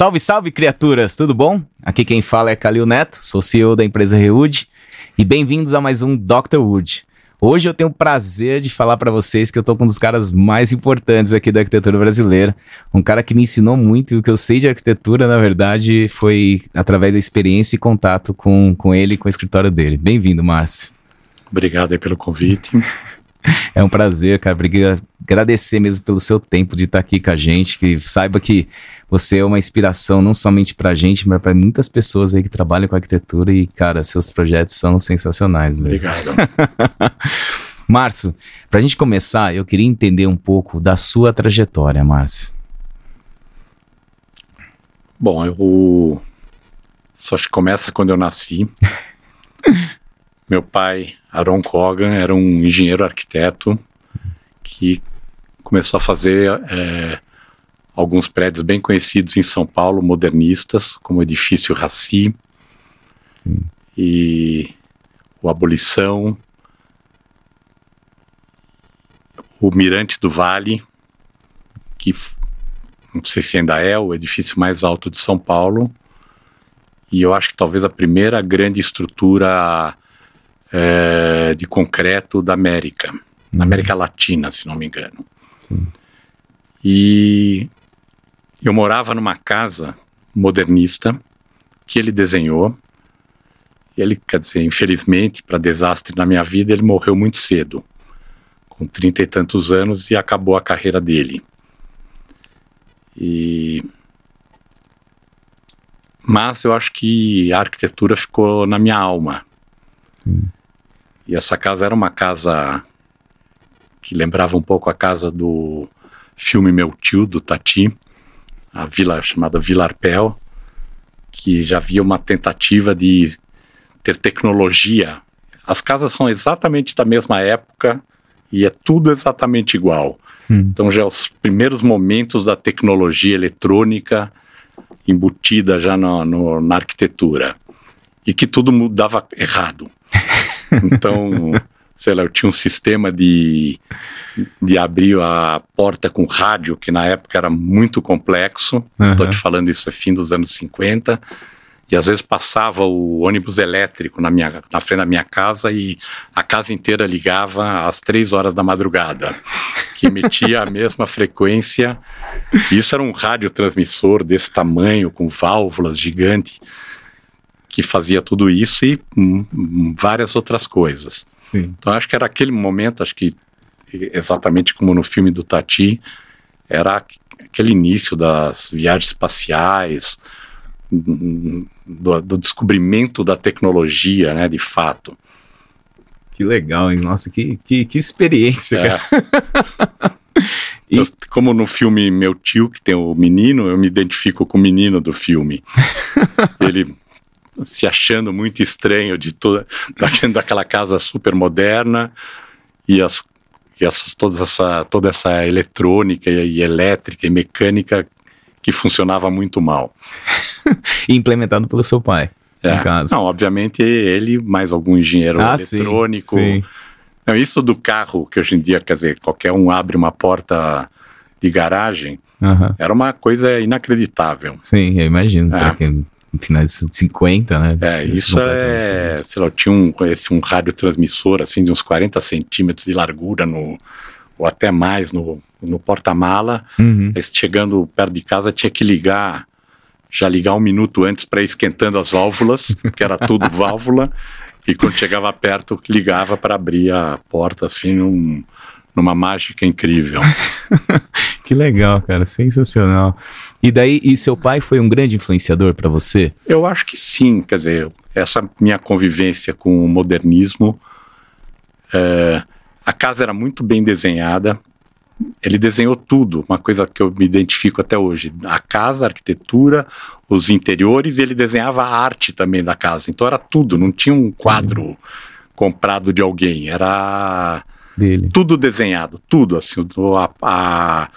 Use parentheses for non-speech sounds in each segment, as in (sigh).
Salve, salve, criaturas, tudo bom? Aqui quem fala é Calil Neto, sou CEO da empresa Rewood e bem-vindos a mais um Dr. Wood. Hoje eu tenho o prazer de falar para vocês que eu tô com um dos caras mais importantes aqui da arquitetura brasileira, um cara que me ensinou muito e o que eu sei de arquitetura, na verdade, foi através da experiência e contato com, com ele com o escritório dele. Bem-vindo, Márcio. Obrigado aí pelo convite. (laughs) É um prazer, cara. Agradecer mesmo pelo seu tempo de estar aqui com a gente. Que saiba que você é uma inspiração não somente para a gente, mas para muitas pessoas aí que trabalham com arquitetura. E, cara, seus projetos são sensacionais mesmo. Obrigado. (laughs) Márcio, para a gente começar, eu queria entender um pouco da sua trajetória, Márcio. Bom, eu só acho que começa quando eu nasci. (laughs) Meu pai, Aaron Kogan, era um engenheiro arquiteto que começou a fazer é, alguns prédios bem conhecidos em São Paulo, modernistas, como o edifício Raci e o Abolição, o Mirante do Vale, que não sei se ainda é o edifício mais alto de São Paulo, e eu acho que talvez a primeira grande estrutura é, de concreto da América, uhum. na América Latina, se não me engano. Sim. E eu morava numa casa modernista que ele desenhou. Ele, quer dizer, infelizmente, para desastre na minha vida, ele morreu muito cedo, com trinta e tantos anos, e acabou a carreira dele. E mas eu acho que a arquitetura ficou na minha alma. Hum. E essa casa era uma casa que lembrava um pouco a casa do filme Meu Tio, do Tati, a vila chamada Vila Arpel, que já havia uma tentativa de ter tecnologia. As casas são exatamente da mesma época e é tudo exatamente igual. Hum. Então já os primeiros momentos da tecnologia eletrônica embutida já no, no, na arquitetura e que tudo mudava errado. (laughs) Então, sei lá, eu tinha um sistema de, de abrir a porta com rádio, que na época era muito complexo. Estou te falando isso é fim dos anos 50. E às vezes passava o ônibus elétrico na, minha, na frente da minha casa e a casa inteira ligava às três horas da madrugada, que emitia a (laughs) mesma frequência. Isso era um radiotransmissor desse tamanho, com válvulas gigantes que fazia tudo isso e hum, hum, várias outras coisas. Sim. Então acho que era aquele momento, acho que exatamente como no filme do Tati, era aquele início das viagens espaciais, do, do descobrimento da tecnologia, né, de fato. Que legal, hein? Nossa, que, que, que experiência, é. (laughs) e... Eu, como no filme Meu Tio, que tem o menino, eu me identifico com o menino do filme. (laughs) Ele se achando muito estranho de toda (laughs) daquela casa super moderna e as e essas, toda, essa, toda essa eletrônica e, e elétrica e mecânica que funcionava muito mal. (laughs) implementado pelo seu pai, é. no caso. Não, obviamente ele, mais algum engenheiro ah, eletrônico. Sim, sim. Não, isso do carro, que hoje em dia, quer dizer, qualquer um abre uma porta de garagem, uhum. era uma coisa inacreditável. Sim, eu imagino. É. Finais de 50, né? É, isso é, sei lá, tinha um, esse, um radiotransmissor, assim, de uns 40 centímetros de largura, no, ou até mais, no, no porta-mala. Uhum. Chegando perto de casa, tinha que ligar, já ligar um minuto antes para ir esquentando as válvulas, (laughs) que era tudo válvula, e quando chegava perto, ligava para abrir a porta, assim, num numa mágica incrível. (laughs) que legal, cara, sensacional. E daí, e seu pai foi um grande influenciador para você? Eu acho que sim, quer dizer, essa minha convivência com o modernismo, é, a casa era muito bem desenhada, ele desenhou tudo, uma coisa que eu me identifico até hoje. A casa, a arquitetura, os interiores, e ele desenhava a arte também da casa. Então era tudo, não tinha um quadro uhum. comprado de alguém, era dele. Tudo desenhado, tudo assim, a, a,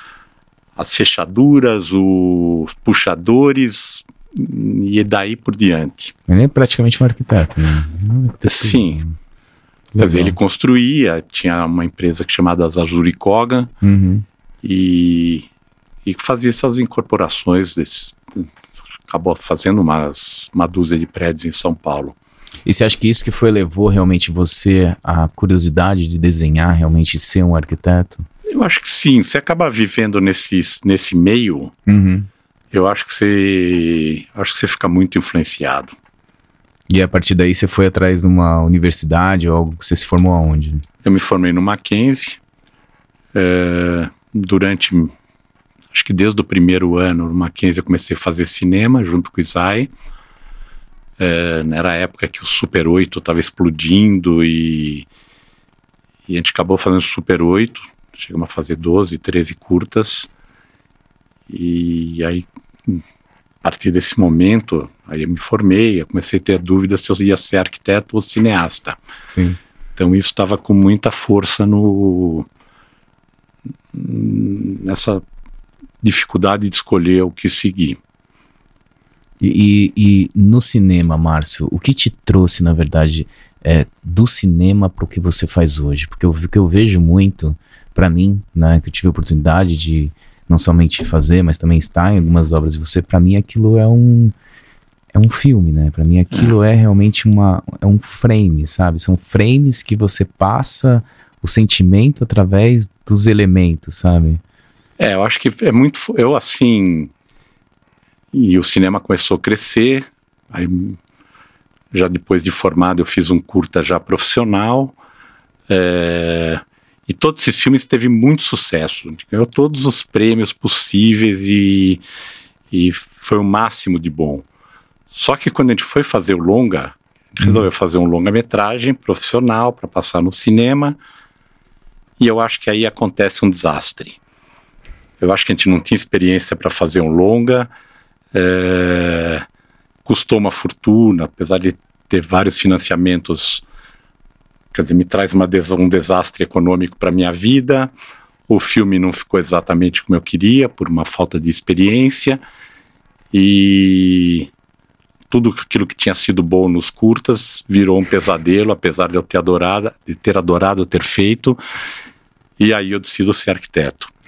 as fechaduras, os puxadores e daí por diante. Ele é praticamente um arquiteto, né? Sim. Quer dizer, ele construía, tinha uma empresa chamada Azuri Kogan uhum. e, e fazia essas incorporações, desse, acabou fazendo umas, uma dúzia de prédios em São Paulo. E você acha que isso que foi levou realmente você à curiosidade de desenhar, realmente ser um arquiteto? Eu acho que sim. Você acaba vivendo nesse, nesse meio, Uhum. eu acho que você acho que você fica muito influenciado. E a partir daí você foi atrás de uma universidade ou algo que você se formou aonde? Eu me formei no Mackenzie eh, durante acho que desde o primeiro ano no Mackenzie eu comecei a fazer cinema junto com o Isai. Eh, era a época que o Super 8 estava explodindo e, e a gente acabou fazendo Super 8. Chegamos a fazer 12, 13 curtas. E aí, a partir desse momento, aí eu me formei, eu comecei a ter dúvidas se eu ia ser arquiteto ou cineasta. Sim. Então isso estava com muita força no nessa dificuldade de escolher o que seguir. E, e- no cinema, Márcio, o que te trouxe, na verdade, é, do cinema para o que você faz hoje? Porque o que eu vejo muito, para mim, né, que eu tive a oportunidade de não somente fazer, mas também estar em algumas obras de você, para mim aquilo é um é um filme, né? Para mim aquilo é realmente uma é um frame, sabe? São frames que você passa o sentimento através dos elementos, sabe? É, eu acho que é muito eu assim e o cinema começou a crescer. Aí já depois de formado eu fiz um curta já profissional. é, e todos esses filmes teve muito sucesso. Ganhou todos os prêmios possíveis e, e foi o máximo de bom. Só que quando a gente foi fazer o longa, gente resolveu fazer um longa-metragem profissional para passar no cinema. E eu acho que aí acontece um desastre. Eu acho que a gente não tinha experiência para fazer um longa. É, custou uma fortuna, apesar de ter vários financiamentos. Quer dizer, me traz uma um desastre econômico para minha vida. O filme não ficou exatamente como eu queria, por uma falta de experiência. E tudo aquilo que tinha sido bom nos curtas virou um pesadelo, apesar de eu ter adorado, de ter adorado ter feito. E aí eu decido ser arquiteto. (laughs)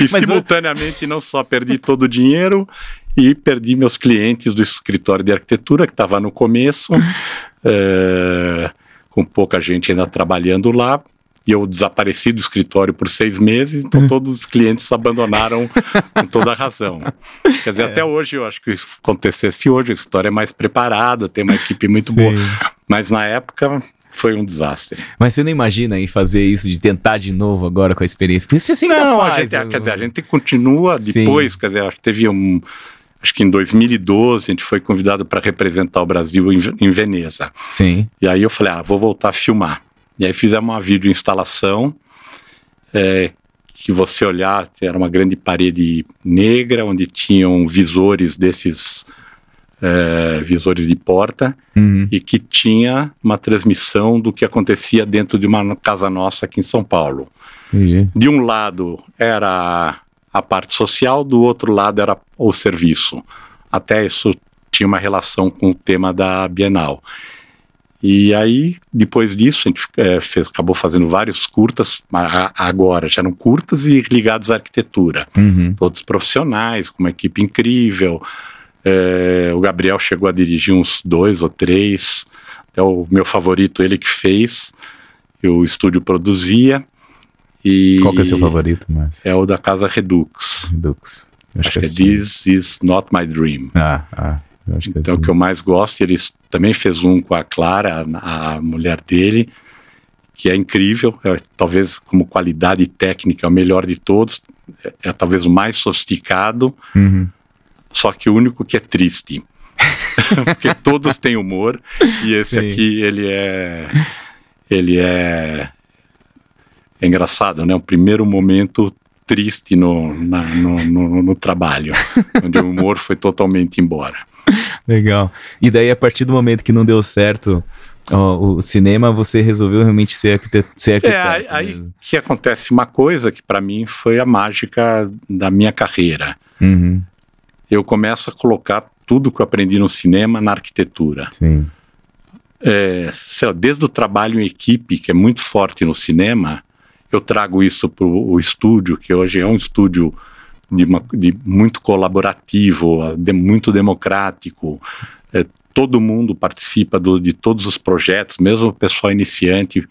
e Mas eu- simultaneamente não só perdi todo o dinheiro e perdi meus clientes do escritório de arquitetura que estava no começo, (laughs) eh, com pouca gente ainda trabalhando lá. E eu desapareci do escritório por seis meses, então todos os clientes abandonaram (laughs) com toda a razão. Quer dizer, até hoje eu acho que se acontecesse hoje, a história é mais preparada, tem uma equipe muito boa. Mas na época foi um desastre. Mas você não imagina em fazer isso, de tentar de novo agora com a experiência? Porque você sempre Não, faz. a gente, né? quer dizer, a gente continua Sim. depois, quer dizer, acho que teve um. Acho que em 2012 a gente foi convidado para representar o Brasil em, em Veneza. Sim. E aí eu falei, ah, vou voltar a filmar. E aí fizemos uma videoinstalação é, que você olhar, era uma grande parede negra, onde tinham visores desses é, visores de porta Uhum. e que tinha uma transmissão do que acontecia dentro de uma casa nossa aqui em São Paulo. Entendi. De um lado era a parte social, do outro lado era o serviço. Até isso tinha uma relação com o tema da Bienal. E aí, depois disso, a gente eh, fez, acabou fazendo vários curtas, agora já eram curtas e ligados à arquitetura. Uhum. Todos profissionais, com uma equipe incrível. Eh, o Gabriel chegou a dirigir uns dois ou três. É o meu favorito, ele que fez. O estúdio produzia. E Qual que é o seu favorito, Márcio? É o da Casa Redux. Redux. Eu Acho, que é assim. This Is Not My Dream. Ah, ah. Eu acho que é Então, o assim. que eu mais gosto, ele também fez um com a Clara, a, a mulher dele, que é incrível, é, talvez como qualidade técnica é o melhor de todos, é, é talvez o mais sofisticado, Uhum. Só que o único que é triste. (laughs) Porque todos têm humor, e esse Sim. aqui, ele é... Ele é... É engraçado, né? O primeiro momento triste no, na- no, no, no trabalho, (laughs) onde o humor foi totalmente embora. Legal. E daí, a partir do momento que não deu certo ó, o cinema, você resolveu realmente ser arquiteto. Ser É, arquiteto aí, aí mesmo. que acontece uma coisa que para mim foi a mágica da minha carreira. Uhum. Eu começo a colocar tudo que eu aprendi no cinema na arquitetura. Sim. É, lá, desde o trabalho em equipe, que é muito forte no cinema, eu trago isso para o estúdio, que hoje é um estúdio de, uma, de muito colaborativo, de, muito democrático. É, todo mundo participa do, de todos os projetos, mesmo o pessoal iniciante,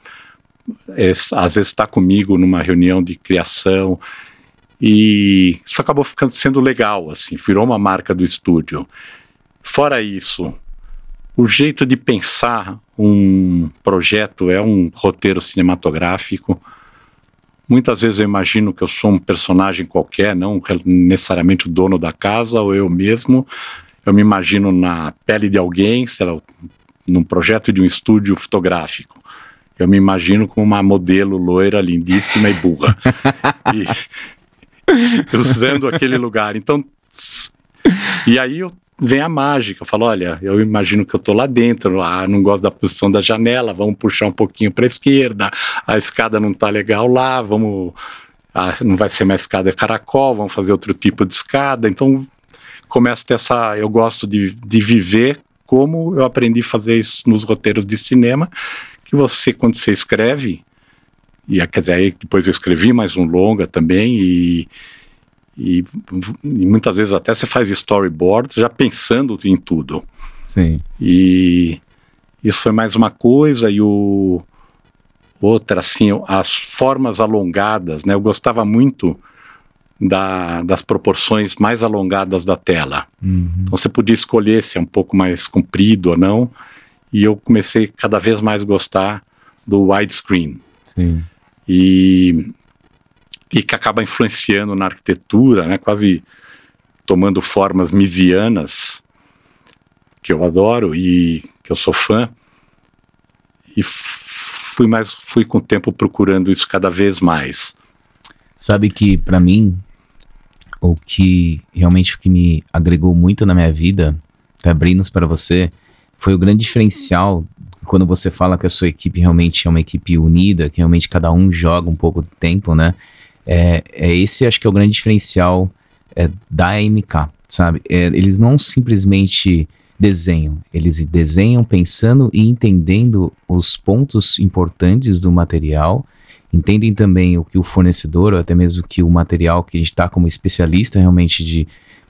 é, às vezes está comigo numa reunião de criação. E isso acabou ficando sendo legal, assim, virou uma marca do estúdio. Fora isso, o jeito de pensar um projeto é um roteiro cinematográfico. Muitas vezes eu imagino que eu sou um personagem qualquer, não necessariamente o dono da casa ou eu mesmo. Eu me imagino na pele de alguém, sei lá, num projeto de um estúdio fotográfico. Eu me imagino como uma modelo loira, lindíssima e burra. (laughs) e, (laughs) usando aquele lugar. Então, e aí eu vem a mágica. Eu falo, olha, eu imagino que eu tô lá dentro, ah, não gosto da posição da janela, vamos puxar um pouquinho para esquerda, a escada não tá legal lá, vamos, ah, não vai ser mais escada caracol, vamos fazer outro tipo de escada. Então, começo a ter essa, eu gosto de, de viver como eu aprendi a fazer isso nos roteiros de cinema, que você, quando você escreve, e quer dizer, aí depois eu escrevi mais um longa também, e e, e, muitas vezes até você faz storyboard já pensando em tudo. Sim. E isso foi mais uma coisa e o outra assim as formas alongadas, né? Eu gostava muito da, das proporções mais alongadas da tela. Uhum. Então você podia escolher se é um pouco mais comprido ou não. E eu comecei cada vez mais gostar do widescreen. Sim. E e que acaba influenciando na arquitetura, né, quase tomando formas misianas, que eu adoro e que eu sou fã. E fui mais fui com o tempo procurando isso cada vez mais. Sabe que para mim o que realmente o que me agregou muito na minha vida, abrindo para você, foi o grande diferencial quando você fala que a sua equipe realmente é uma equipe unida, que realmente cada um joga um pouco de tempo, né? É, é esse acho que é o grande diferencial é, da MK, sabe? É, eles não simplesmente desenham, eles desenham pensando e entendendo os pontos importantes do material, entendem também o que o fornecedor, ou até mesmo que o material que a gente está como especialista realmente de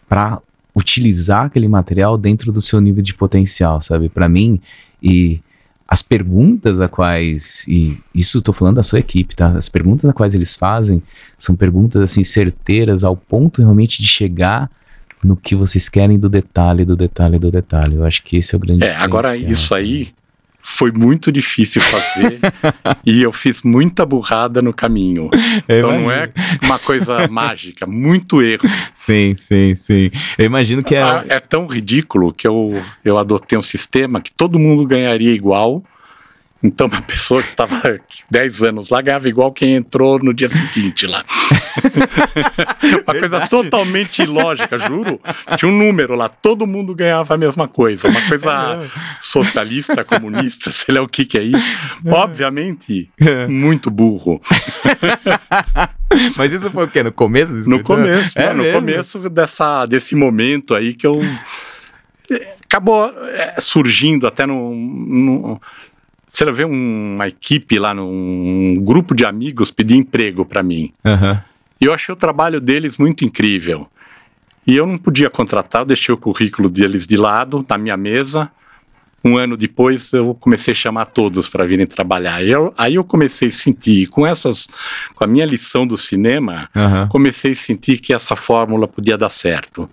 para utilizar aquele material dentro do seu nível de potencial, sabe? Para mim e as perguntas a quais, e isso estou falando da sua equipe, tá? As perguntas a quais eles fazem são perguntas assim certeiras ao ponto realmente de chegar no que vocês querem do detalhe, do detalhe, do detalhe. Eu acho que esse é o grande É, agora isso aí foi muito difícil fazer (laughs) e eu fiz muita burrada no caminho. Eu então imagino. não é uma coisa (laughs) mágica, muito erro. Sim, sim, sim. Eu imagino que é. Ah, é tão ridículo que eu, eu adotei um sistema que todo mundo ganharia igual então, uma pessoa que estava 10 anos lá ganhava igual quem entrou no dia seguinte lá. (laughs) uma coisa totalmente ilógica, juro. Tinha um número lá, todo mundo ganhava a mesma coisa. Uma coisa é socialista, comunista, (laughs) sei lá o que, que é isso. É. Obviamente, é. muito burro. (laughs) Mas isso foi o quê? No começo desse No começo, é no começo dessa, desse momento aí que eu. Acabou surgindo até no, no você vê uma equipe lá, um grupo de amigos pedir emprego para mim. Uhum. E eu achei o trabalho deles muito incrível. E eu não podia contratar, eu deixei o currículo deles de lado, na minha mesa. Um ano depois eu comecei a chamar todos para virem trabalhar. Eu, aí eu comecei a sentir, com essas, com a minha lição do cinema, uhum. comecei a sentir que essa fórmula podia dar certo.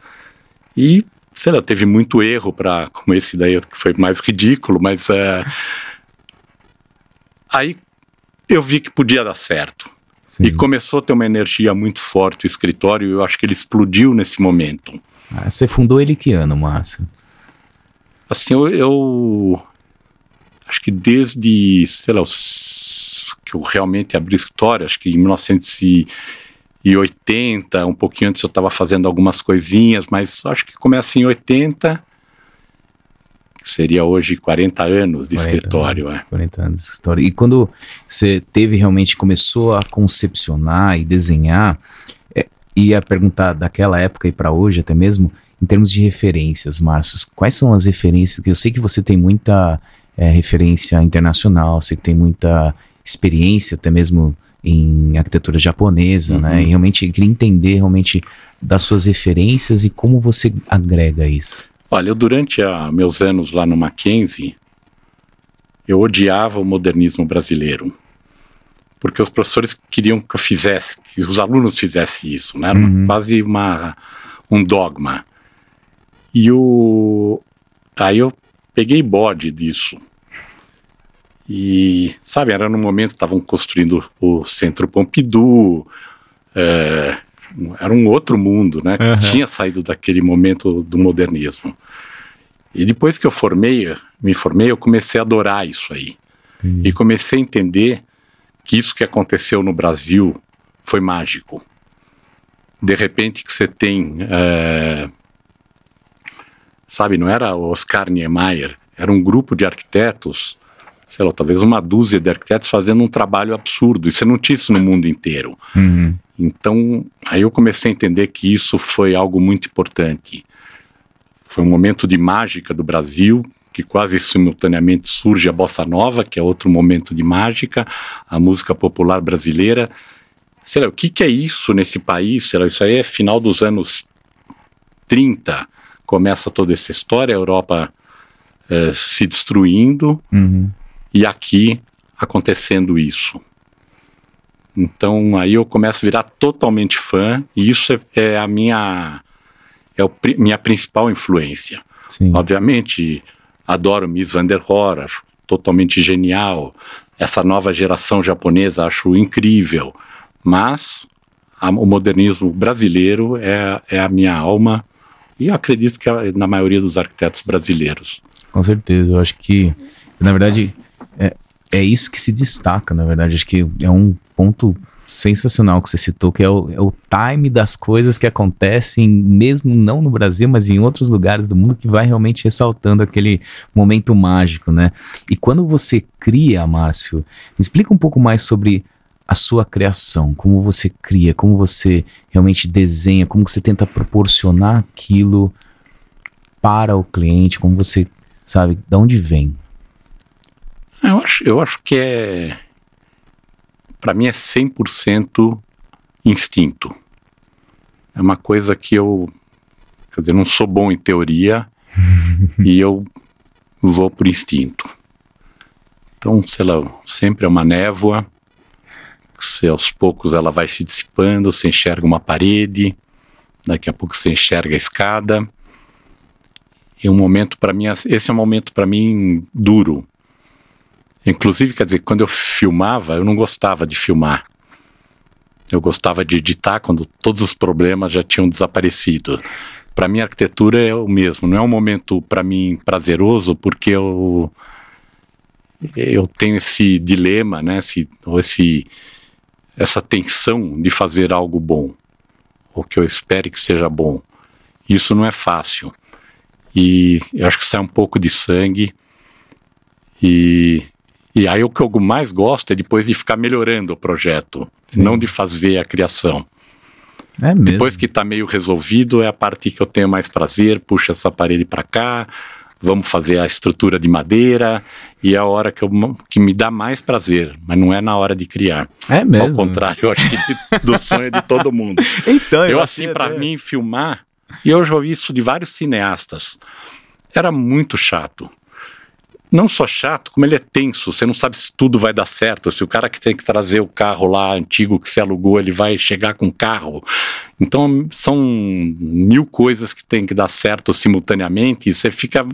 E, sei lá, teve muito erro para, como esse daí que foi mais ridículo, mas uh, Aí eu vi que podia dar certo. Sim. E começou a ter uma energia muito forte o escritório, e eu acho que ele explodiu nesse momento. Ah, você fundou ele que ano, Márcio? Assim, eu, eu, acho que desde, sei lá, que eu realmente abri escritório, acho que em 1980, um pouquinho antes eu estava fazendo algumas coisinhas, mas acho que começa em 80 seria hoje 40 anos de 40 escritório. Anos, é. 40 anos de escritório. E quando você teve realmente, começou a concepcionar e desenhar, é, ia perguntar daquela época e para hoje até mesmo, em termos de referências, Márcio, quais são as referências? Que eu sei que você tem muita é, referência internacional, sei que tem muita experiência até mesmo em arquitetura japonesa, Uhum. né? E realmente eu queria entender realmente das suas referências e como você agrega isso. Olha, eu durante a, meus anos lá no Mackenzie, eu odiava o modernismo brasileiro. Porque os professores queriam que eu fizesse, que os alunos fizessem isso, né? Era uma- Uhum. quase uma, um dogma. E o, aí eu peguei bode disso. E, sabe, era no momento que estavam construindo o Centro Pompidou, é, era um outro mundo, né? Que tinha saído daquele momento do modernismo. E depois que eu formei, me formei, eu comecei a adorar isso aí. E comecei a entender que isso que aconteceu no Brasil foi mágico. De repente que você tem, é, sabe, não era Oscar Niemeyer, era um grupo de arquitetos, sei lá, talvez uma dúzia de arquitetos fazendo um trabalho absurdo. E você não tinha isso no mundo inteiro. Uhum. Então, aí eu comecei a entender que isso foi algo muito importante. Foi um momento de mágica do Brasil, que quase simultaneamente surge a bossa nova, que é outro momento de mágica, a música popular brasileira. Sei lá, o que, que é isso nesse país? Sei lá, isso aí é final dos anos 30, começa toda essa história, a Europa eh, se destruindo, Uhum. E aqui acontecendo isso. Então aí eu começo a virar totalmente fã e isso é, é a minha é o, minha principal influência. Sim. Obviamente adoro Miss Van der Rohe, acho totalmente genial. Essa nova geração japonesa acho incrível, mas a- o modernismo brasileiro é, é a minha alma e acredito que na maioria dos arquitetos brasileiros. Com certeza, eu acho que, na verdade, é, é isso que se destaca, na verdade. Acho que é um ponto sensacional que você citou, que é o, é o time das coisas que acontecem, mesmo não no Brasil, mas em outros lugares do mundo, que vai realmente ressaltando aquele momento mágico, né? E quando você cria, Márcio, explica um pouco mais sobre a sua criação, como você cria, como você realmente desenha, como você tenta proporcionar aquilo para o cliente, como você, sabe, de onde vem? Eu acho, eu acho que é. Para mim é 100% instinto. É uma coisa que eu. Quer dizer, não sou bom em teoria (laughs) e eu vou por instinto. Então, sei lá, sempre é uma névoa. Se aos poucos ela vai se dissipando, você enxerga uma parede, daqui a pouco você enxerga a escada. E um momento para mim, esse é um momento para mim duro, Inclusive, quer dizer, quando eu filmava, eu não gostava de filmar. Eu gostava de editar quando todos os problemas já tinham desaparecido. Para mim, a arquitetura é o mesmo. Não é um momento, para mim, prazeroso, porque eu, eu tenho esse dilema, né? Esse, ou esse, essa tensão de fazer algo bom, ou que eu espere que seja bom. Isso não é fácil. E eu acho que sai um pouco de sangue. E, e aí o que eu mais gosto é depois de ficar melhorando o projeto, Sim. não de fazer a criação. É mesmo. Depois que está meio resolvido, é a parte que eu tenho mais prazer, puxa essa parede para cá, vamos fazer a estrutura de madeira, e é a hora que, eu, que me dá mais prazer, mas não é na hora de criar. É mesmo. Ao contrário, eu acho que do sonho de todo mundo. (laughs) Então, Eu, achei assim, para até- mim, filmar, e eu já ouvi isso de vários cineastas, era muito chato. Não só chato, como ele é tenso, você não sabe se tudo vai dar certo, se o cara que tem que trazer o carro lá antigo que você alugou, ele vai chegar com o carro. Então, são mil coisas que tem que dar certo simultaneamente e você fica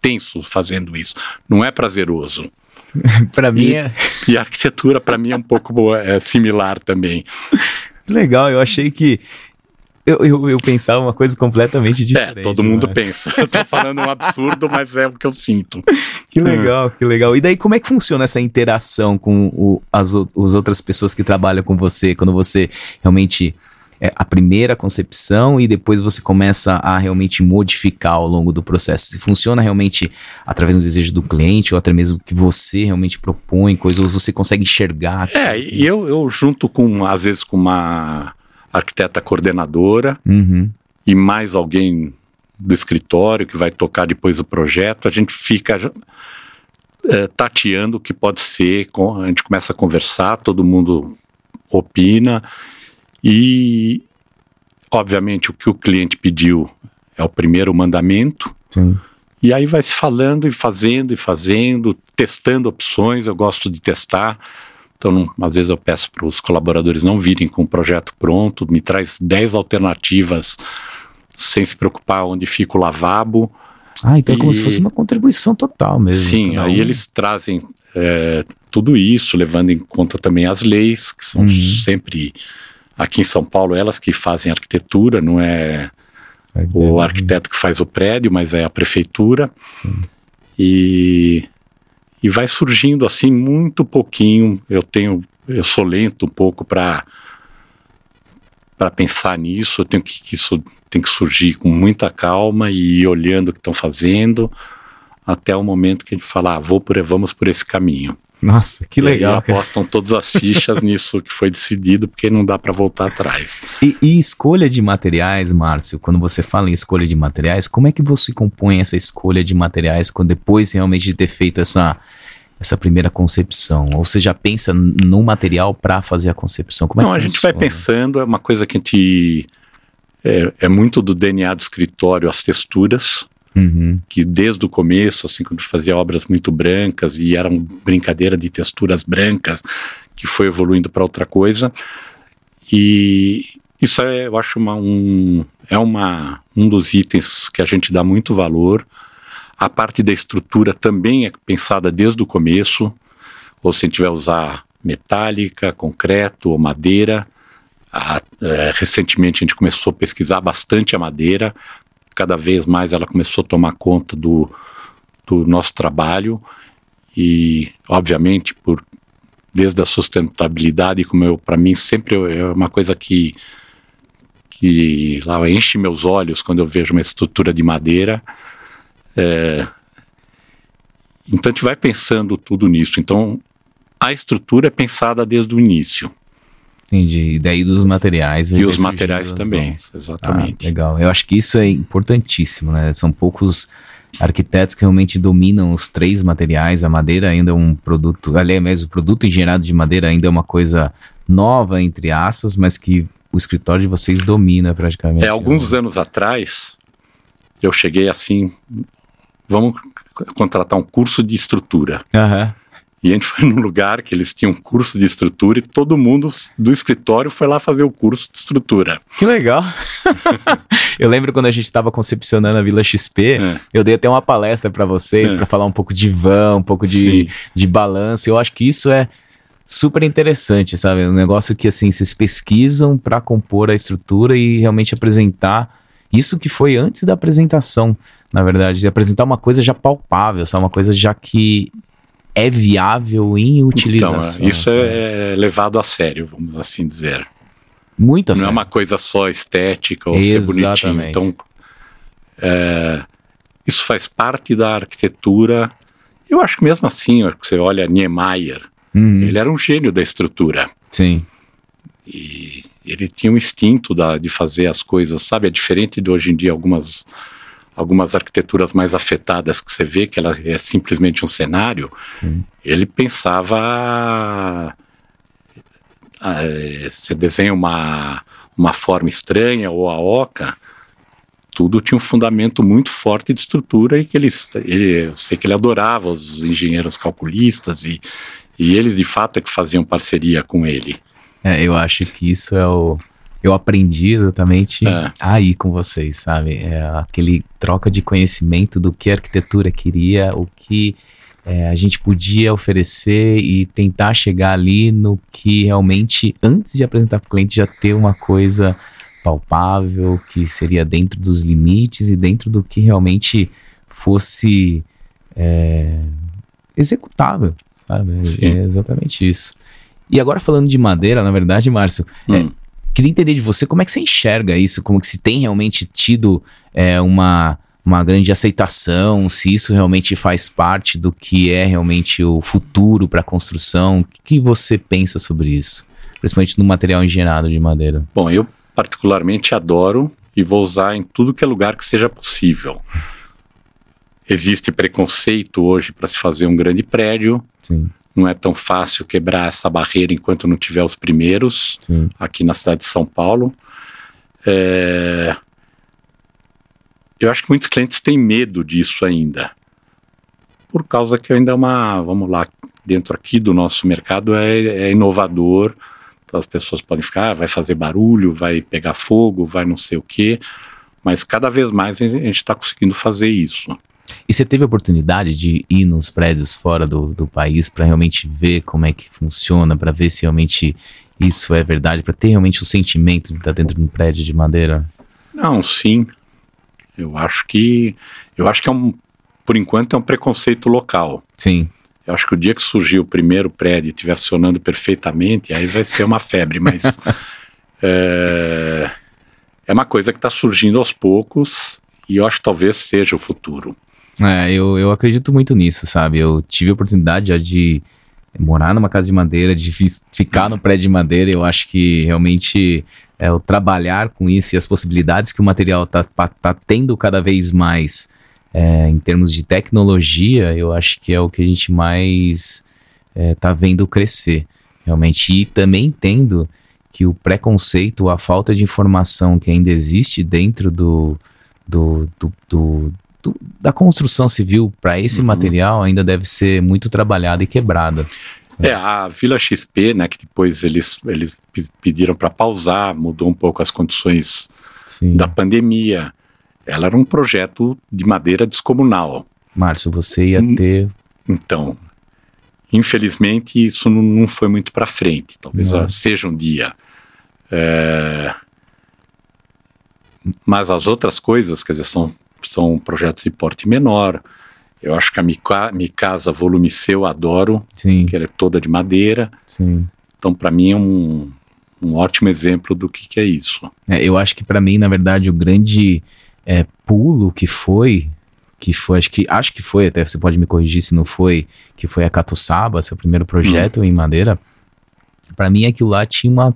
tenso fazendo isso. Não é prazeroso. (laughs) Pra mim E- é E a arquitetura, para mim, é um pouco é similar também. (laughs) legal. Eu achei que. Eu, eu, eu pensava uma coisa completamente diferente. é, todo mundo né? pensa. Eu tô falando um absurdo, mas é o que eu sinto. Que legal, que legal. E daí, como é que funciona essa interação com o, as, as outras pessoas que trabalham com você? Quando você realmente. É a primeira concepção e depois você começa a realmente modificar ao longo do processo. Se funciona realmente através do desejo do cliente ou até mesmo que você realmente propõe coisas, ou você consegue enxergar. É, e eu, eu junto com, às vezes, com uma arquiteta coordenadora Uhum. e mais alguém do escritório que vai tocar depois o projeto, a gente fica eh, tateando o que pode ser, a gente começa a conversar, todo mundo opina e, obviamente, o que o cliente pediu é o primeiro mandamento. Sim. E aí vai se falando e fazendo e fazendo, testando opções. Eu gosto de testar. Então, não, às vezes eu peço para os colaboradores não virem com o projeto pronto, me traz 10 alternativas sem se preocupar onde fica o lavabo. Ah, então e... é como se fosse uma contribuição total mesmo. Sim, aí um... eles trazem é, tudo isso, levando em conta também as leis, que são uhum. sempre, aqui em São Paulo, elas que fazem arquitetura, não é o arquiteto que faz o prédio, mas é a prefeitura. Sim. E e vai surgindo assim muito pouquinho. Eu tenho, eu sou lento um pouco para para pensar nisso. Eu tenho que, que isso tem que surgir com muita calma e olhando o que estão fazendo até o momento que a gente fala, ah, vou por, vamos por esse caminho. Nossa, que e legal. E apostam todas as fichas (laughs) nisso que foi decidido, porque não dá para voltar atrás. E, e, escolha de materiais, Márcio, quando você fala em escolha de materiais, como é que você compõe essa escolha de materiais quando depois realmente de ter feito essa, essa primeira concepção? Ou você já pensa no material para fazer a concepção? Como é não, a gente vai pensando, é uma coisa que a gente. É, é muito do DNA do escritório, as texturas. Uhum. Que desde o começo, assim, quando fazia obras muito brancas e era uma brincadeira de texturas brancas, que foi evoluindo para outra coisa. E isso é, eu acho, uma, um, é uma, um dos itens que a gente dá muito valor. A parte da estrutura também é pensada desde o começo, ou se a gente tiver usar metálica, concreto ou madeira. A, é, recentemente a gente começou a pesquisar bastante a madeira, cada vez mais ela começou a tomar conta do, do nosso trabalho e, obviamente, por desde a sustentabilidade, como eu para mim sempre é uma coisa que que lá enche meus olhos quando eu vejo uma estrutura de madeira. É, então a gente vai pensando tudo nisso. Então a estrutura é pensada desde o início. Entendi. E daí dos materiais. E os materiais também, exatamente. Ah, legal. Eu acho que isso é importantíssimo, né? São poucos arquitetos que realmente dominam os três materiais. A madeira ainda é um produto, aliás, mesmo o produto engenhado de madeira ainda é uma coisa nova, entre aspas, mas que o escritório de vocês domina praticamente. É, alguns né? anos atrás, eu cheguei assim, vamos contratar um curso de estrutura. Uhum. E a gente foi num lugar que eles tinham curso de estrutura e todo mundo do escritório foi lá fazer o curso de estrutura. Que legal! eu lembro quando a gente estava concepcionando a Vila XP, é. eu dei até uma palestra para vocês é. para falar um pouco de vão, um pouco de, de balanço. Eu acho que isso é super interessante, sabe? Um negócio que assim vocês pesquisam para compor a estrutura e realmente apresentar isso que foi antes da apresentação, na verdade, de apresentar uma coisa já palpável, sabe? Uma coisa já que é viável em utilização. Então, isso é levado a sério, vamos assim dizer. Muito a Não sério. é uma coisa só estética ou Exatamente. ser bonitinho. Então, é, isso faz parte da arquitetura. Eu acho que mesmo assim, você olha Niemeyer, uhum. ele era um gênio da estrutura. Sim. E ele tinha um instinto da, de fazer as coisas, sabe? É diferente de hoje em dia algumas algumas arquiteturas mais afetadas que você vê que ela é simplesmente um cenário, Sim. ele pensava uh, você desenha uma uma forma estranha ou a oca, tudo tinha um fundamento muito forte de estrutura e que ele, ele eu sei que ele adorava os engenheiros calculistas e, e eles de fato é que faziam parceria com ele. É, eu acho que isso é o eu aprendi exatamente é. aí com vocês, sabe? É aquele troca de conhecimento do que a arquitetura queria, o que é, a gente podia oferecer e tentar chegar ali no que realmente, antes de apresentar para o cliente, já ter uma coisa palpável, que seria dentro dos limites e dentro do que realmente fosse é, executável, sabe? É exatamente isso. E agora falando de madeira, na verdade, Márcio, é, hum. Queria entender de você como é que você enxerga isso, como que se tem realmente tido é, uma, uma grande aceitação, se isso realmente faz parte do que é realmente o futuro para a construção. O que você pensa sobre isso? Principalmente no material engenhado de madeira. Bom, eu particularmente adoro e vou usar em tudo que é lugar que seja possível. (laughs) Existe preconceito hoje para se fazer um grande prédio. Sim. Não é tão fácil quebrar essa barreira enquanto não tiver os primeiros Sim. aqui na cidade de São Paulo. É, eu acho que muitos clientes têm medo disso ainda, por causa que ainda é uma, vamos lá, dentro aqui do nosso mercado é, é inovador. Então as pessoas podem ficar, ah, vai fazer barulho, vai pegar fogo, vai não sei o quê, mas cada vez mais a gente está conseguindo fazer isso. E você teve a oportunidade de ir nos prédios fora do, do país para realmente ver como é que funciona, para ver se realmente isso é verdade, para ter realmente o sentimento de estar dentro de um prédio de madeira? Não, sim. Eu acho que eu acho que é um, por enquanto é um preconceito local. Sim. Eu acho que o dia que surgir o primeiro prédio e estiver funcionando perfeitamente, aí vai ser uma febre, mas (laughs) é, é uma coisa que está surgindo aos poucos e eu acho que talvez seja o futuro. É, eu, eu acredito muito nisso, sabe? Eu tive a oportunidade já de morar numa casa de madeira, de ficar no prédio de madeira. Eu acho que realmente é, o trabalhar com isso e as possibilidades que o material está tá tendo cada vez mais é, em termos de tecnologia, eu acho que é o que a gente mais está é, vendo crescer, realmente. E também entendo que o preconceito, a falta de informação que ainda existe dentro do, do, do, do do, da construção civil para esse uhum. material ainda deve ser muito trabalhada e quebrada. É, a Vila XP, né, que depois eles, eles pediram para pausar, mudou um pouco as condições Sim. da pandemia. Ela era um projeto de madeira descomunal. Márcio, você ia ter. Então, infelizmente, isso não, foi muito para frente. Talvez seja um dia. É... Mas as outras coisas, quer dizer, são são projetos de porte menor. Eu acho que a Mica, Micasa Volume C eu adoro, Sim. que ela é toda de madeira. Sim. Então, para mim, é um, um ótimo exemplo do que, que é isso. É, eu acho que, para mim, na verdade, o grande é, pulo que foi, que foi, acho que, acho que foi, até você pode me corrigir se não foi, que foi a Catuçaba, seu primeiro projeto hum. em madeira. Para mim, aquilo lá tinha uma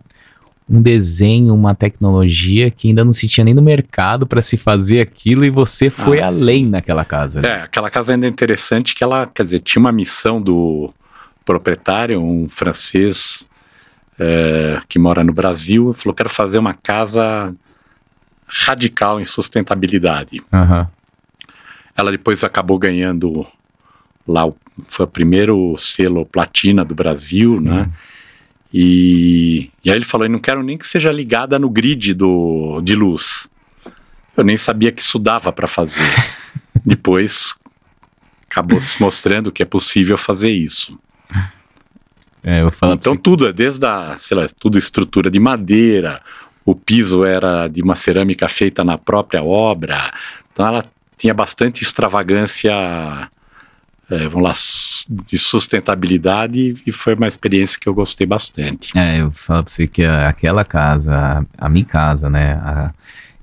um desenho, uma tecnologia que ainda não se tinha nem no mercado para se fazer aquilo e você foi ah, além naquela casa. Né? É, aquela casa ainda é interessante que ela, quer dizer, tinha uma missão do proprietário, um francês é, que mora no Brasil, falou: quero fazer uma casa radical em sustentabilidade. Uhum. Ela depois acabou ganhando lá, foi o primeiro selo platina do Brasil, Sim. né? E, e aí ele falou: Eu não quero nem que seja ligada no grid do, de luz. Eu nem sabia que isso dava para fazer. (laughs) Depois acabou se mostrando que é possível fazer isso. É, então tudo é desde a, sei lá, tudo estrutura de madeira, o piso era de uma cerâmica feita na própria obra, então ela tinha bastante extravagância é, vamos lá, de sustentabilidade e foi uma experiência que eu gostei bastante. É, eu falo para você que aquela casa, a, minha casa, né, a,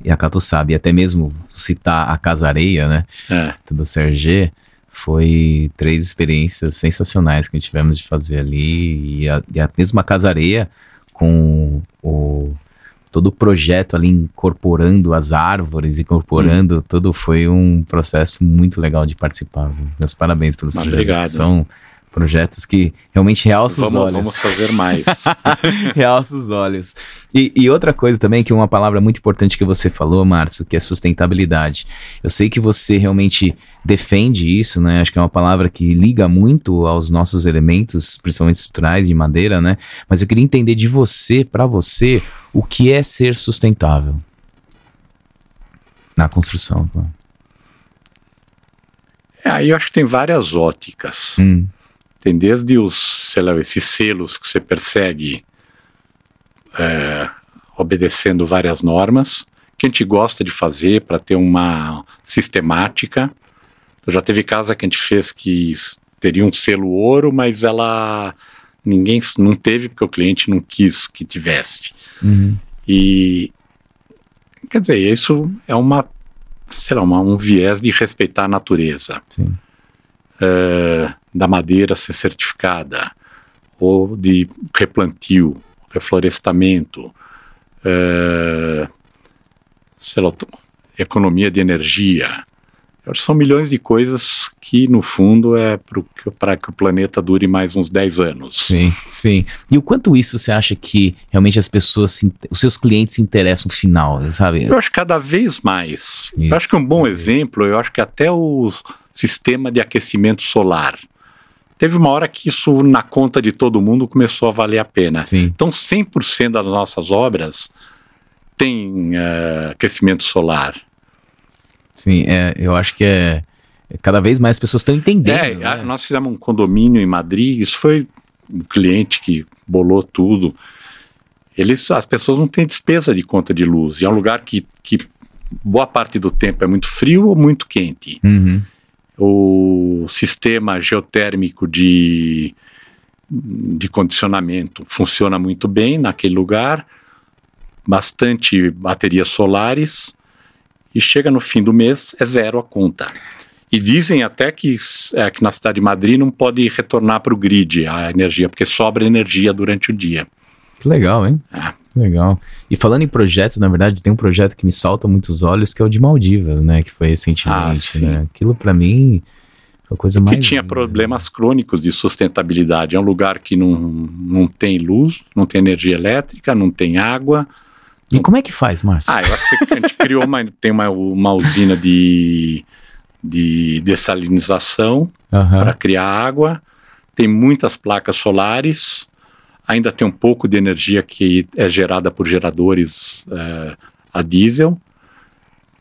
e a Cato sabe, até mesmo citar a Casa Areia, né, é. do Sergê, foi três experiências sensacionais que tivemos de fazer ali e a, e a mesma Casa Areia com o todo o projeto ali incorporando as árvores, incorporando hum. tudo, foi um processo muito legal de participar. Meus parabéns pelos Mas projetos. Obrigado. São projetos que realmente realçam os olhos. Vamos fazer mais. (laughs) realça os olhos. E, e, outra coisa também, que é uma palavra muito importante que você falou, Márcio, que é sustentabilidade. Eu sei que você realmente defende isso, né? Acho que é uma palavra que liga muito aos nossos elementos, principalmente estruturais de madeira, né? Mas eu queria entender de você, para você, o que é ser sustentável na construção. É, aí eu acho que tem várias óticas. Hum. Tem desde os, sei lá, esses selos que você persegue é, obedecendo várias normas, que a gente gosta de fazer para ter uma sistemática. Já teve casa que a gente fez que teria um selo ouro, mas ela ninguém não teve porque o cliente não quis que tivesse. Uhum. E quer dizer, isso é uma, sei lá, uma, um viés de respeitar a natureza. Sim. É, da madeira ser certificada, ou de replantio, reflorestamento, sei lá, economia de energia. São milhões de coisas que, no fundo, é para que o planeta dure mais uns 10 anos. Sim, sim. E o quanto isso você acha que realmente as pessoas, se, os seus clientes se interessam no final, sabe? Eu acho cada vez mais. Isso, eu acho que um bom exemplo, eu acho que até o sistema de aquecimento solar. Teve uma hora que isso, na conta de todo mundo, começou a valer a pena. Sim. Então, 100% das nossas obras tem uh, aquecimento solar. Sim, é, eu acho que é, é cada vez mais as pessoas estão entendendo. É, né? nós fizemos um condomínio em Madrid, isso foi um cliente que bolou tudo. Eles, as pessoas não têm despesa de conta de luz. E é um lugar que, que boa parte do tempo é muito frio ou muito quente. Uhum. O sistema geotérmico de, de condicionamento funciona muito bem naquele lugar. Bastante baterias solares e chega no fim do mês, é zero a conta. E dizem até que, é, que na cidade de Madrid não pode retornar para o grid a energia, porque sobra energia durante o dia. Que legal, hein? É. Legal. E falando em projetos, na verdade, tem um projeto que me salta muitos olhos, que é o de Maldivas, né? Que foi recentemente, ah, né? Aquilo para mim foi a coisa que mais... Que tinha problemas crônicos de sustentabilidade. É um lugar que não, não tem luz, não tem energia elétrica, não tem água, e como é que faz, Márcio? Ah, eu acho que a gente criou uma, (laughs) tem uma, uma usina de, de dessalinização uhum. para criar água, tem muitas placas solares, ainda tem um pouco de energia que é gerada por geradores é, a diesel,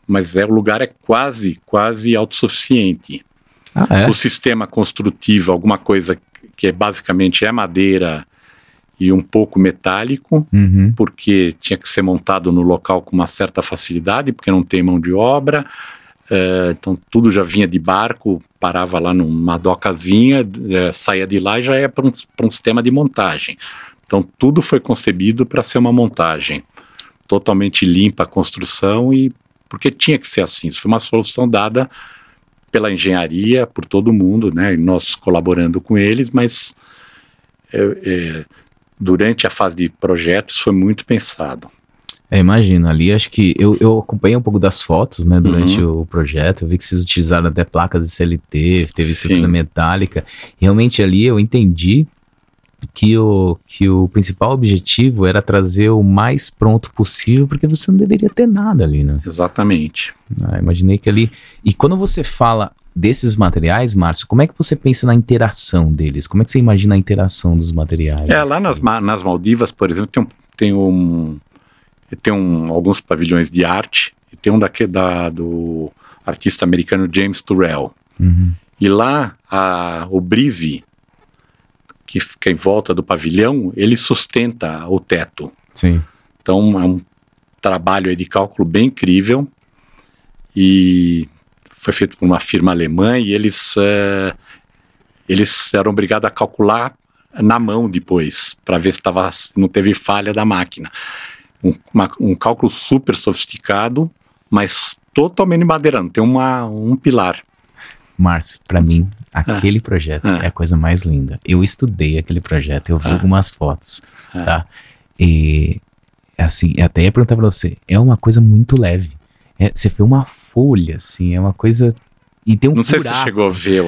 mas é, o lugar é quase, quase autossuficiente. Ah, é? O sistema construtivo, alguma coisa que é basicamente é madeira e um pouco metálico, uhum. porque tinha que ser montado no local com uma certa facilidade, porque não tem mão de obra. Uh, então tudo já vinha de barco, parava lá numa docazinha, uh, saía de lá e já ia para um, um sistema de montagem. Então tudo foi concebido para ser uma montagem totalmente limpa a construção e porque tinha que ser assim. Isso foi uma solução dada pela engenharia, por todo mundo, né? Nós colaborando com eles, mas é, é, durante a fase de projetos foi muito pensado. É, imagino, ali acho que eu, eu acompanhei um pouco das fotos, né, durante uhum. o projeto, eu vi que vocês utilizaram até placas de CLT, teve estrutura Sim. metálica, realmente ali eu entendi que o, que o principal objetivo era trazer o mais pronto possível, porque você não deveria ter nada ali, né? Exatamente. Ah, imaginei que ali... E quando você fala desses materiais, Márcio, como é que você pensa na interação deles? Como é que você imagina a interação dos materiais? É, lá nas, nas Maldivas, por exemplo, tem um, tem um, tem um, alguns pavilhões de arte, e tem um daqui, da, do artista americano James Turrell. Uhum. E lá, a, o brise que fica em volta do pavilhão, ele sustenta o teto. Sim. Então, é um trabalho de cálculo bem incrível. E foi feito por uma firma alemã e eles, uh, eles eram obrigados a calcular na mão depois, para ver se tava, não teve falha da máquina. Um, uma, um cálculo super sofisticado, mas totalmente madeirando, tem uma, um pilar. Márcio, para mim, aquele ah, projeto ah. é a coisa mais linda. Eu estudei aquele projeto, eu vi ah, algumas fotos, tá? E, assim, até ia perguntar pra você, é uma coisa muito leve. É, você vê uma folha, assim, é uma coisa. E tem um Não buraco. sei se você chegou a ver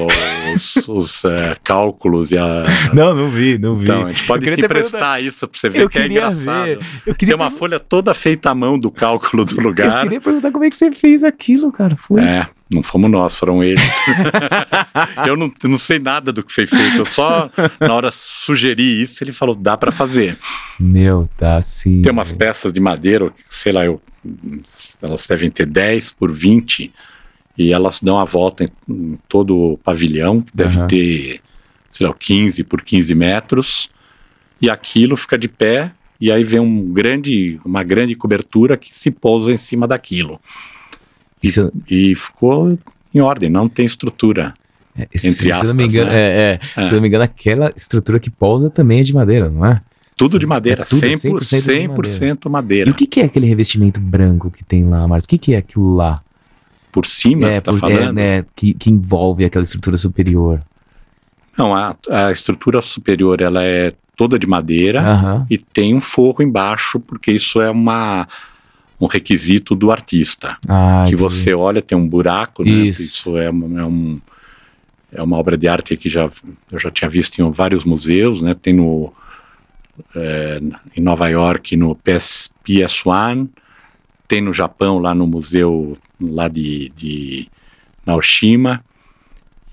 os, os uh, cálculos e a. Não, não vi, não vi. Então, a gente pode te emprestar isso pra você ver eu que é engraçado. Ver. Eu queria tem uma folha toda feita à mão do cálculo do lugar. Eu queria perguntar como é que você fez aquilo, cara. Foi. É, não fomos nós, foram eles. (laughs) eu não, não sei nada do que foi feito. Eu só, na hora, sugeri isso, ele falou: dá para fazer. Meu, tá sim. Tem umas peças de madeira, sei lá, eu elas devem ter 10 por 20 e elas dão a volta em, em todo o pavilhão, que deve uhum. ter, sei lá, 15 por 15 metros, e aquilo fica de pé e aí vem um grande, uma grande cobertura que se pousa em cima daquilo. E, Isso... e ficou em ordem, não tem estrutura. É, se, se, aspas, não me engano, né? é, é, é. se não me engano, aquela estrutura que pousa também é de madeira, não é? Tudo de madeira, é tudo 100%, 100%, 100 madeira. madeira. E o que, que, é aquele revestimento branco que tem lá, Marcos? O que, que é aquilo lá? Por cima, é, você está falando? É, né, que, que envolve aquela estrutura superior. Não, a, a estrutura superior ela é toda de madeira uhum. e tem um forro embaixo, porque isso é uma, um requisito do artista. Ah, que você olha, tem um buraco, né? Isso. é, uma- é um, é uma obra de arte que já, eu já tinha visto em vários museus, né? Tem no, é, em Nova York, no PS, PS1, tem no Japão, lá no museu lá de, de Naoshima,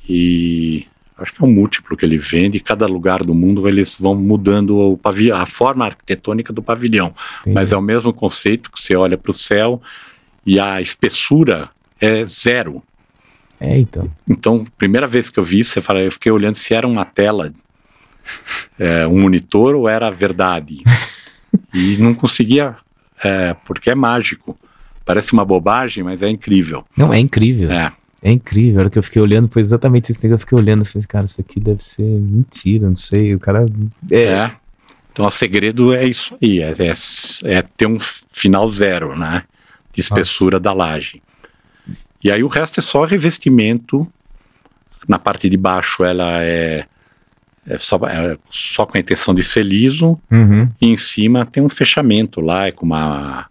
e acho que é um múltiplo que ele vende, cada lugar do mundo eles vão mudando a forma arquitetônica do pavilhão. Entendi. Mas é o mesmo conceito que você olha para o céu e a espessura é zero. É, então. Então, primeira vez que eu vi isso, você fala, eu fiquei olhando se era uma tela, é, um monitor ou era verdade. (laughs) e não conseguia, é, porque é mágico. Parece uma bobagem, mas é incrível. Não, é incrível. É. É incrível. A hora que eu fiquei olhando, foi exatamente isso que eu fiquei olhando. Eu falei, cara, isso aqui deve ser mentira, não sei. O cara. É. É. Então, o segredo é isso aí, é, é- é ter um final zero, né? De espessura da laje. E aí o resto é só revestimento. Na parte de baixo ela é, é só, é só com a intenção de ser liso. Uhum. E em cima tem um fechamento lá, é com uma,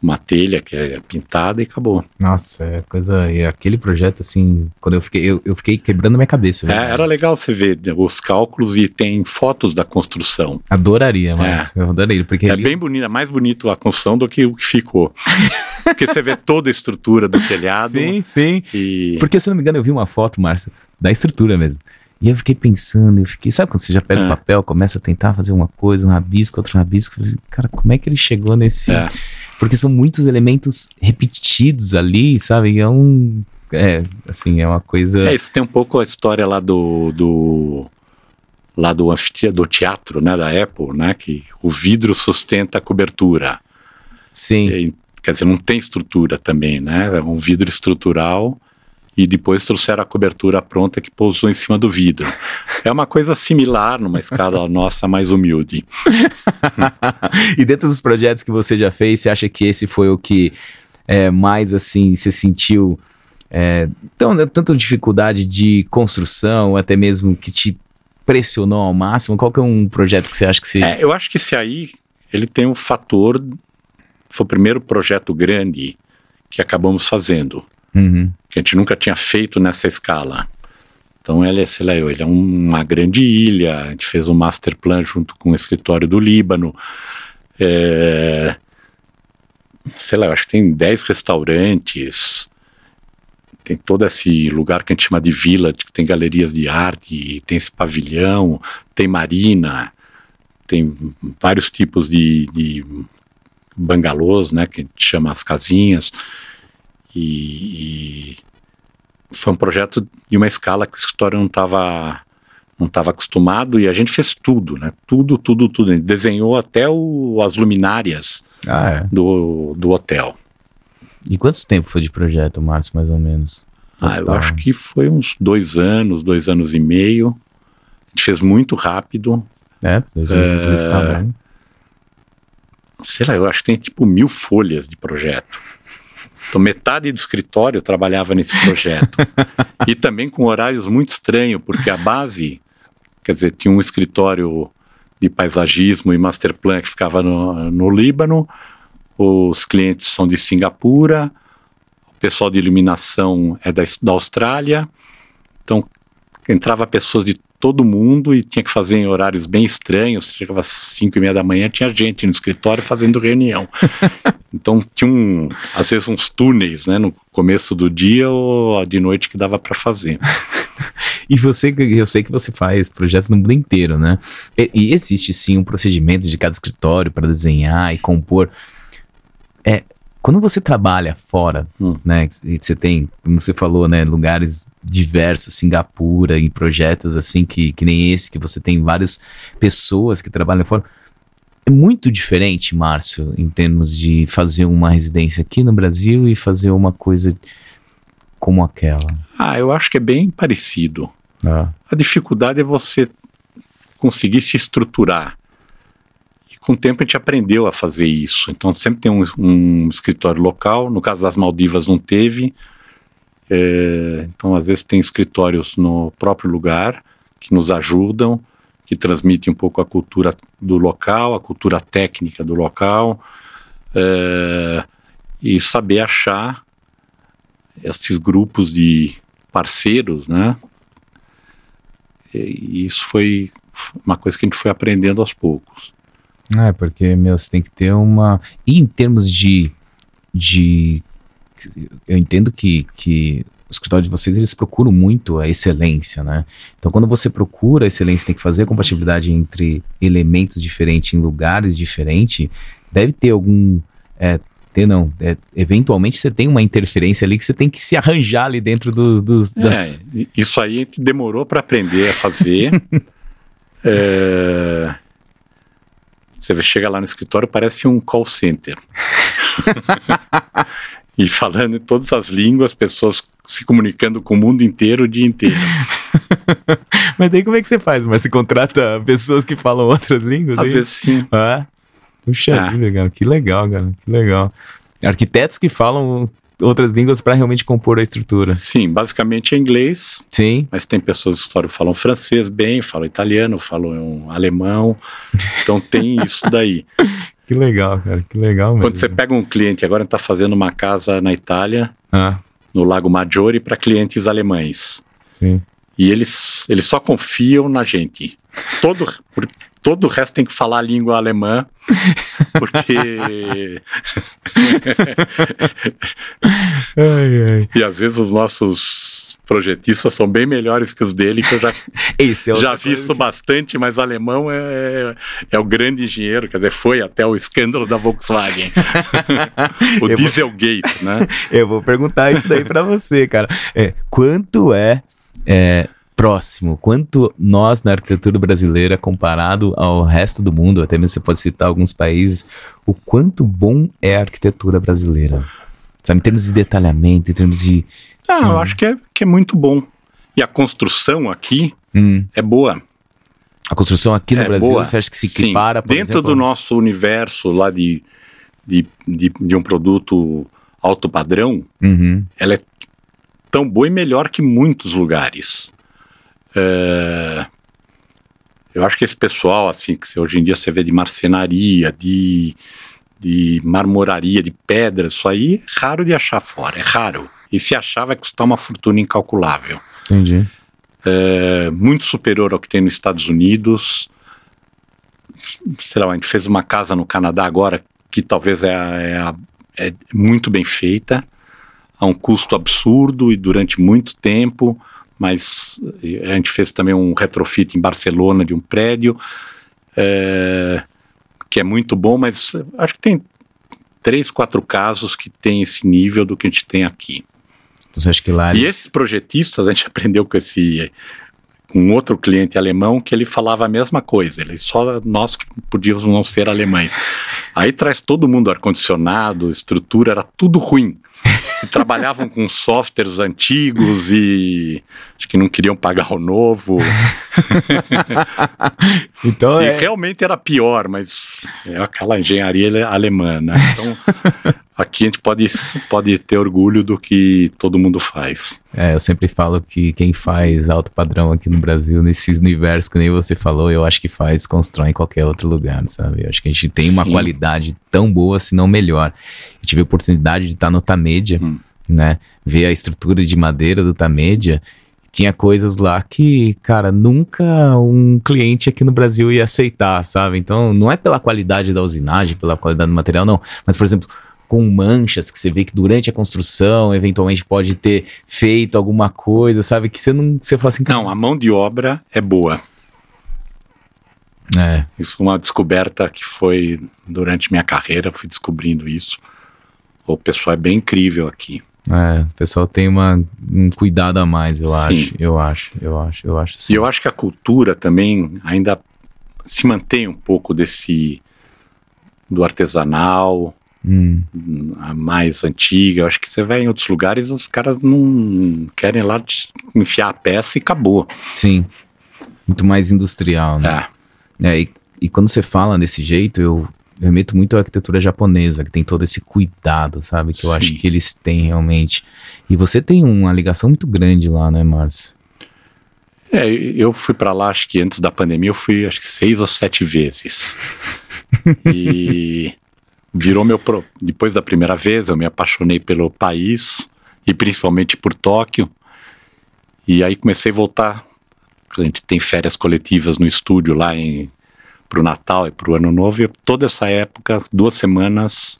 uma telha que é pintada e acabou. Nossa, é coisa. E aquele projeto, assim, quando eu fiquei, eu, eu fiquei quebrando minha cabeça. É, era legal você ver os cálculos e tem fotos da construção. Adoraria, mas eu adoraria, porque É ali- bem bonito, é mais bonito a construção do que o que ficou. (laughs) Porque você vê toda a estrutura do telhado Sim, sim. e Porque, se não me engano, eu vi uma foto, Márcio, da estrutura mesmo. E eu fiquei pensando, eu fiquei, sabe quando você já pega o É. papel, começa a tentar fazer uma coisa, um rabisco, outro rabisco, assim, cara, como é que ele chegou nesse. É. Porque são muitos elementos repetidos ali, sabe? E é um. É, assim, é uma coisa. É, isso tem um pouco a história lá do, do lá do, do teatro, né, da Apple, né, que o vidro sustenta a cobertura. Sim. E, quer dizer, não tem estrutura também, né? É um vidro estrutural e depois trouxeram a cobertura pronta que pousou em cima do vidro. É uma coisa similar numa escala (laughs) nossa mais humilde. (laughs) e dentro dos projetos que você já fez, você acha que esse foi o que é, mais assim você sentiu é, tão, tanto dificuldade de construção, até mesmo que te pressionou ao máximo? Qual que é um projeto que você acha que você. É, eu acho que esse aí, ele tem um fator, foi o primeiro projeto grande que acabamos fazendo, Uhum. que a gente nunca tinha feito nessa escala. Então ele é, sei lá, ele é uma grande ilha, a gente fez um master plan junto com o escritório do Líbano, é, sei lá, acho que tem 10 restaurantes, tem todo esse lugar que a gente chama de vila, que tem galerias de arte, tem esse pavilhão, tem marina, tem vários tipos de, de bangalôs, né, que a gente chama as casinhas, e, e foi um projeto de uma escala que o escritório não estava não estava acostumado e a gente fez tudo, né? Tudo, tudo, tudo. A gente desenhou até o, as luminárias Ah, é. do, do hotel. E quanto tempo foi de projeto, Márcio, mais ou menos? Ah, eu Total. acho que foi uns dois anos, dois anos e meio. A gente fez muito rápido. É, dois anos por esse tamanho. Sei lá, eu acho que tem tipo mil folhas de projeto. Então, metade do escritório trabalhava nesse projeto. e também com horários muito estranhos, porque a base, quer dizer, tinha um escritório de paisagismo e master plan que ficava no, no Líbano, os clientes são de Singapura, o pessoal de iluminação é da, da Austrália, então entrava pessoas de todo mundo e tinha que fazer em horários bem estranhos. Chegava às 5 e meia da manhã, tinha gente no escritório fazendo reunião. (laughs) então tinha um, às vezes uns túneis, né, no começo do dia ou de noite que dava para fazer. (laughs) E você, eu sei que você faz projetos no mundo inteiro, né? E, e existe sim um procedimento de cada escritório para desenhar e compor. É, quando você trabalha fora, Hum. né? E você tem, como você falou, né? Lugares diversos, Singapura, em projetos assim que, que nem esse, que você tem várias pessoas que trabalham fora. É muito diferente, Márcio, em termos de fazer uma residência aqui no Brasil e fazer uma coisa como aquela. Ah, eu acho que é bem parecido. Ah, A dificuldade é você conseguir se estruturar. Com o tempo a gente aprendeu a fazer isso. Então sempre tem um, um escritório local. No caso das Maldivas não teve. É, então às vezes tem escritórios no próprio lugar que nos ajudam, que transmitem um pouco a cultura do local, a cultura técnica do local. É, e saber achar esses grupos de parceiros, né? E isso foi uma coisa que a gente foi aprendendo aos poucos. É, porque, meu, você tem que ter uma. E em termos de. de eu entendo que, que o escritório de vocês eles procuram muito a excelência, né? Então, quando você procura a excelência, tem que fazer a compatibilidade entre elementos diferentes em lugares diferentes. Deve ter algum é, ter não. É, eventualmente você tem uma interferência ali que você tem que se arranjar ali dentro dos. dos é, das... isso aí demorou para aprender a fazer. (laughs) é, você chega lá no escritório, parece um call center. (laughs) e falando em todas as línguas, pessoas se comunicando com o mundo inteiro o dia inteiro. (laughs) Mas daí como é que você faz? Mas você contrata pessoas que falam outras línguas? Às aí? vezes sim. Ah, Puxa, ah. que legal, que legal, cara, que legal. Arquitetos que falam outras línguas para realmente compor a estrutura. Sim, basicamente é inglês. Sim. Mas tem pessoas que falam francês bem, falam italiano, falam alemão. Então tem (laughs) isso daí. Que legal, cara, que legal mesmo. Quando você pega um cliente, agora está fazendo uma casa na Itália, ah. no Lago Maggiore, para clientes alemães. Sim. E eles, eles só confiam na gente. Todo, todo o resto tem que falar a língua alemã, porque. (laughs) ai, ai. E às vezes os nossos projetistas são bem melhores que os dele, que eu já, (laughs) Esse é já vi isso que... bastante, mas o alemão é, é o grande engenheiro, quer dizer, foi até o escândalo da Volkswagen. (laughs) o eu Dieselgate, vou... né? Eu vou perguntar isso daí para você, cara. É, quanto é, é próximo, quanto nós na arquitetura brasileira, comparado ao resto do mundo, até mesmo você pode citar alguns países, o quanto bom é a arquitetura brasileira. Sabe, em termos de detalhamento, em termos de. Ah, eu acho que é, que é muito bom. E a construção aqui hum. é boa. A construção aqui no é Brasil, boa. você acha que se equipara, por Dentro exemplo? do nosso universo lá de, de, de, de um produto alto padrão, uhum. ela é tão boa e melhor que muitos lugares. É, eu acho que esse pessoal, assim, que hoje em dia você vê de marcenaria, de, de marmoraria, de pedra, isso aí é raro de achar fora, é raro. E se achar vai custar uma fortuna incalculável. Entendi. É, muito superior ao que tem nos Estados Unidos. Sei lá, a gente fez uma casa no Canadá agora que talvez é, é, é muito bem feita, a um custo absurdo e durante muito tempo mas a gente fez também um retrofit em Barcelona de um prédio, é, que é muito bom, mas acho que tem três, quatro casos que tem esse nível do que a gente tem aqui. Então, você acha que lá... E esses projetistas, a gente (laughs) aprendeu com esse com outro cliente alemão que ele falava a mesma coisa, ele só nós que podíamos não ser alemães. Aí traz todo mundo ar condicionado, estrutura era tudo ruim (laughs) trabalhavam com softwares antigos e acho que não queriam pagar o novo. (laughs) então e é... realmente era pior, mas é aquela engenharia alemã, né? Então aqui a gente pode, pode ter orgulho do que todo mundo faz. É, eu sempre falo que quem faz alto padrão aqui no Brasil, nesses universos que nem você falou, eu acho que faz, constrói em qualquer outro lugar, sabe? Eu acho que a gente tem uma Sim. qualidade tão boa, se não melhor. Eu tive a oportunidade de estar no Tamedia, hum. né? Ver a estrutura de madeira do Tamedia tinha coisas lá que, cara, nunca um cliente aqui no Brasil ia aceitar, sabe? Então, não é pela qualidade da usinagem, pela qualidade do material, não. Mas, por exemplo, com manchas que você vê que durante a construção eventualmente pode ter feito alguma coisa, sabe? Que você não. Você fala assim. Não, a mão de obra é boa. É. Isso é uma descoberta que foi durante minha carreira, fui descobrindo isso. O pessoal é bem incrível aqui. É, o pessoal tem uma, um cuidado a mais, eu sim. acho. Eu acho, eu acho, eu acho. Sim. E eu acho que a cultura também ainda se mantém um pouco desse do artesanal, hum. a mais antiga. Eu acho que você vai em outros lugares, os caras não querem lá enfiar a peça e acabou. Sim. Muito mais industrial, né? É. é e, e quando você fala desse jeito, eu, remeto muito à arquitetura japonesa, que tem todo esse cuidado, sabe? Que eu Sim. acho que eles têm realmente. E você tem uma ligação muito grande lá, né, Márcio? É, eu fui para lá, acho que antes da pandemia, eu fui acho que seis ou sete vezes. (laughs) e virou meu. Pro... Depois da primeira vez, eu me apaixonei pelo país e principalmente por Tóquio. E aí comecei a voltar. A gente tem férias coletivas no estúdio lá em para o Natal e para o Ano Novo. E toda essa época, duas semanas,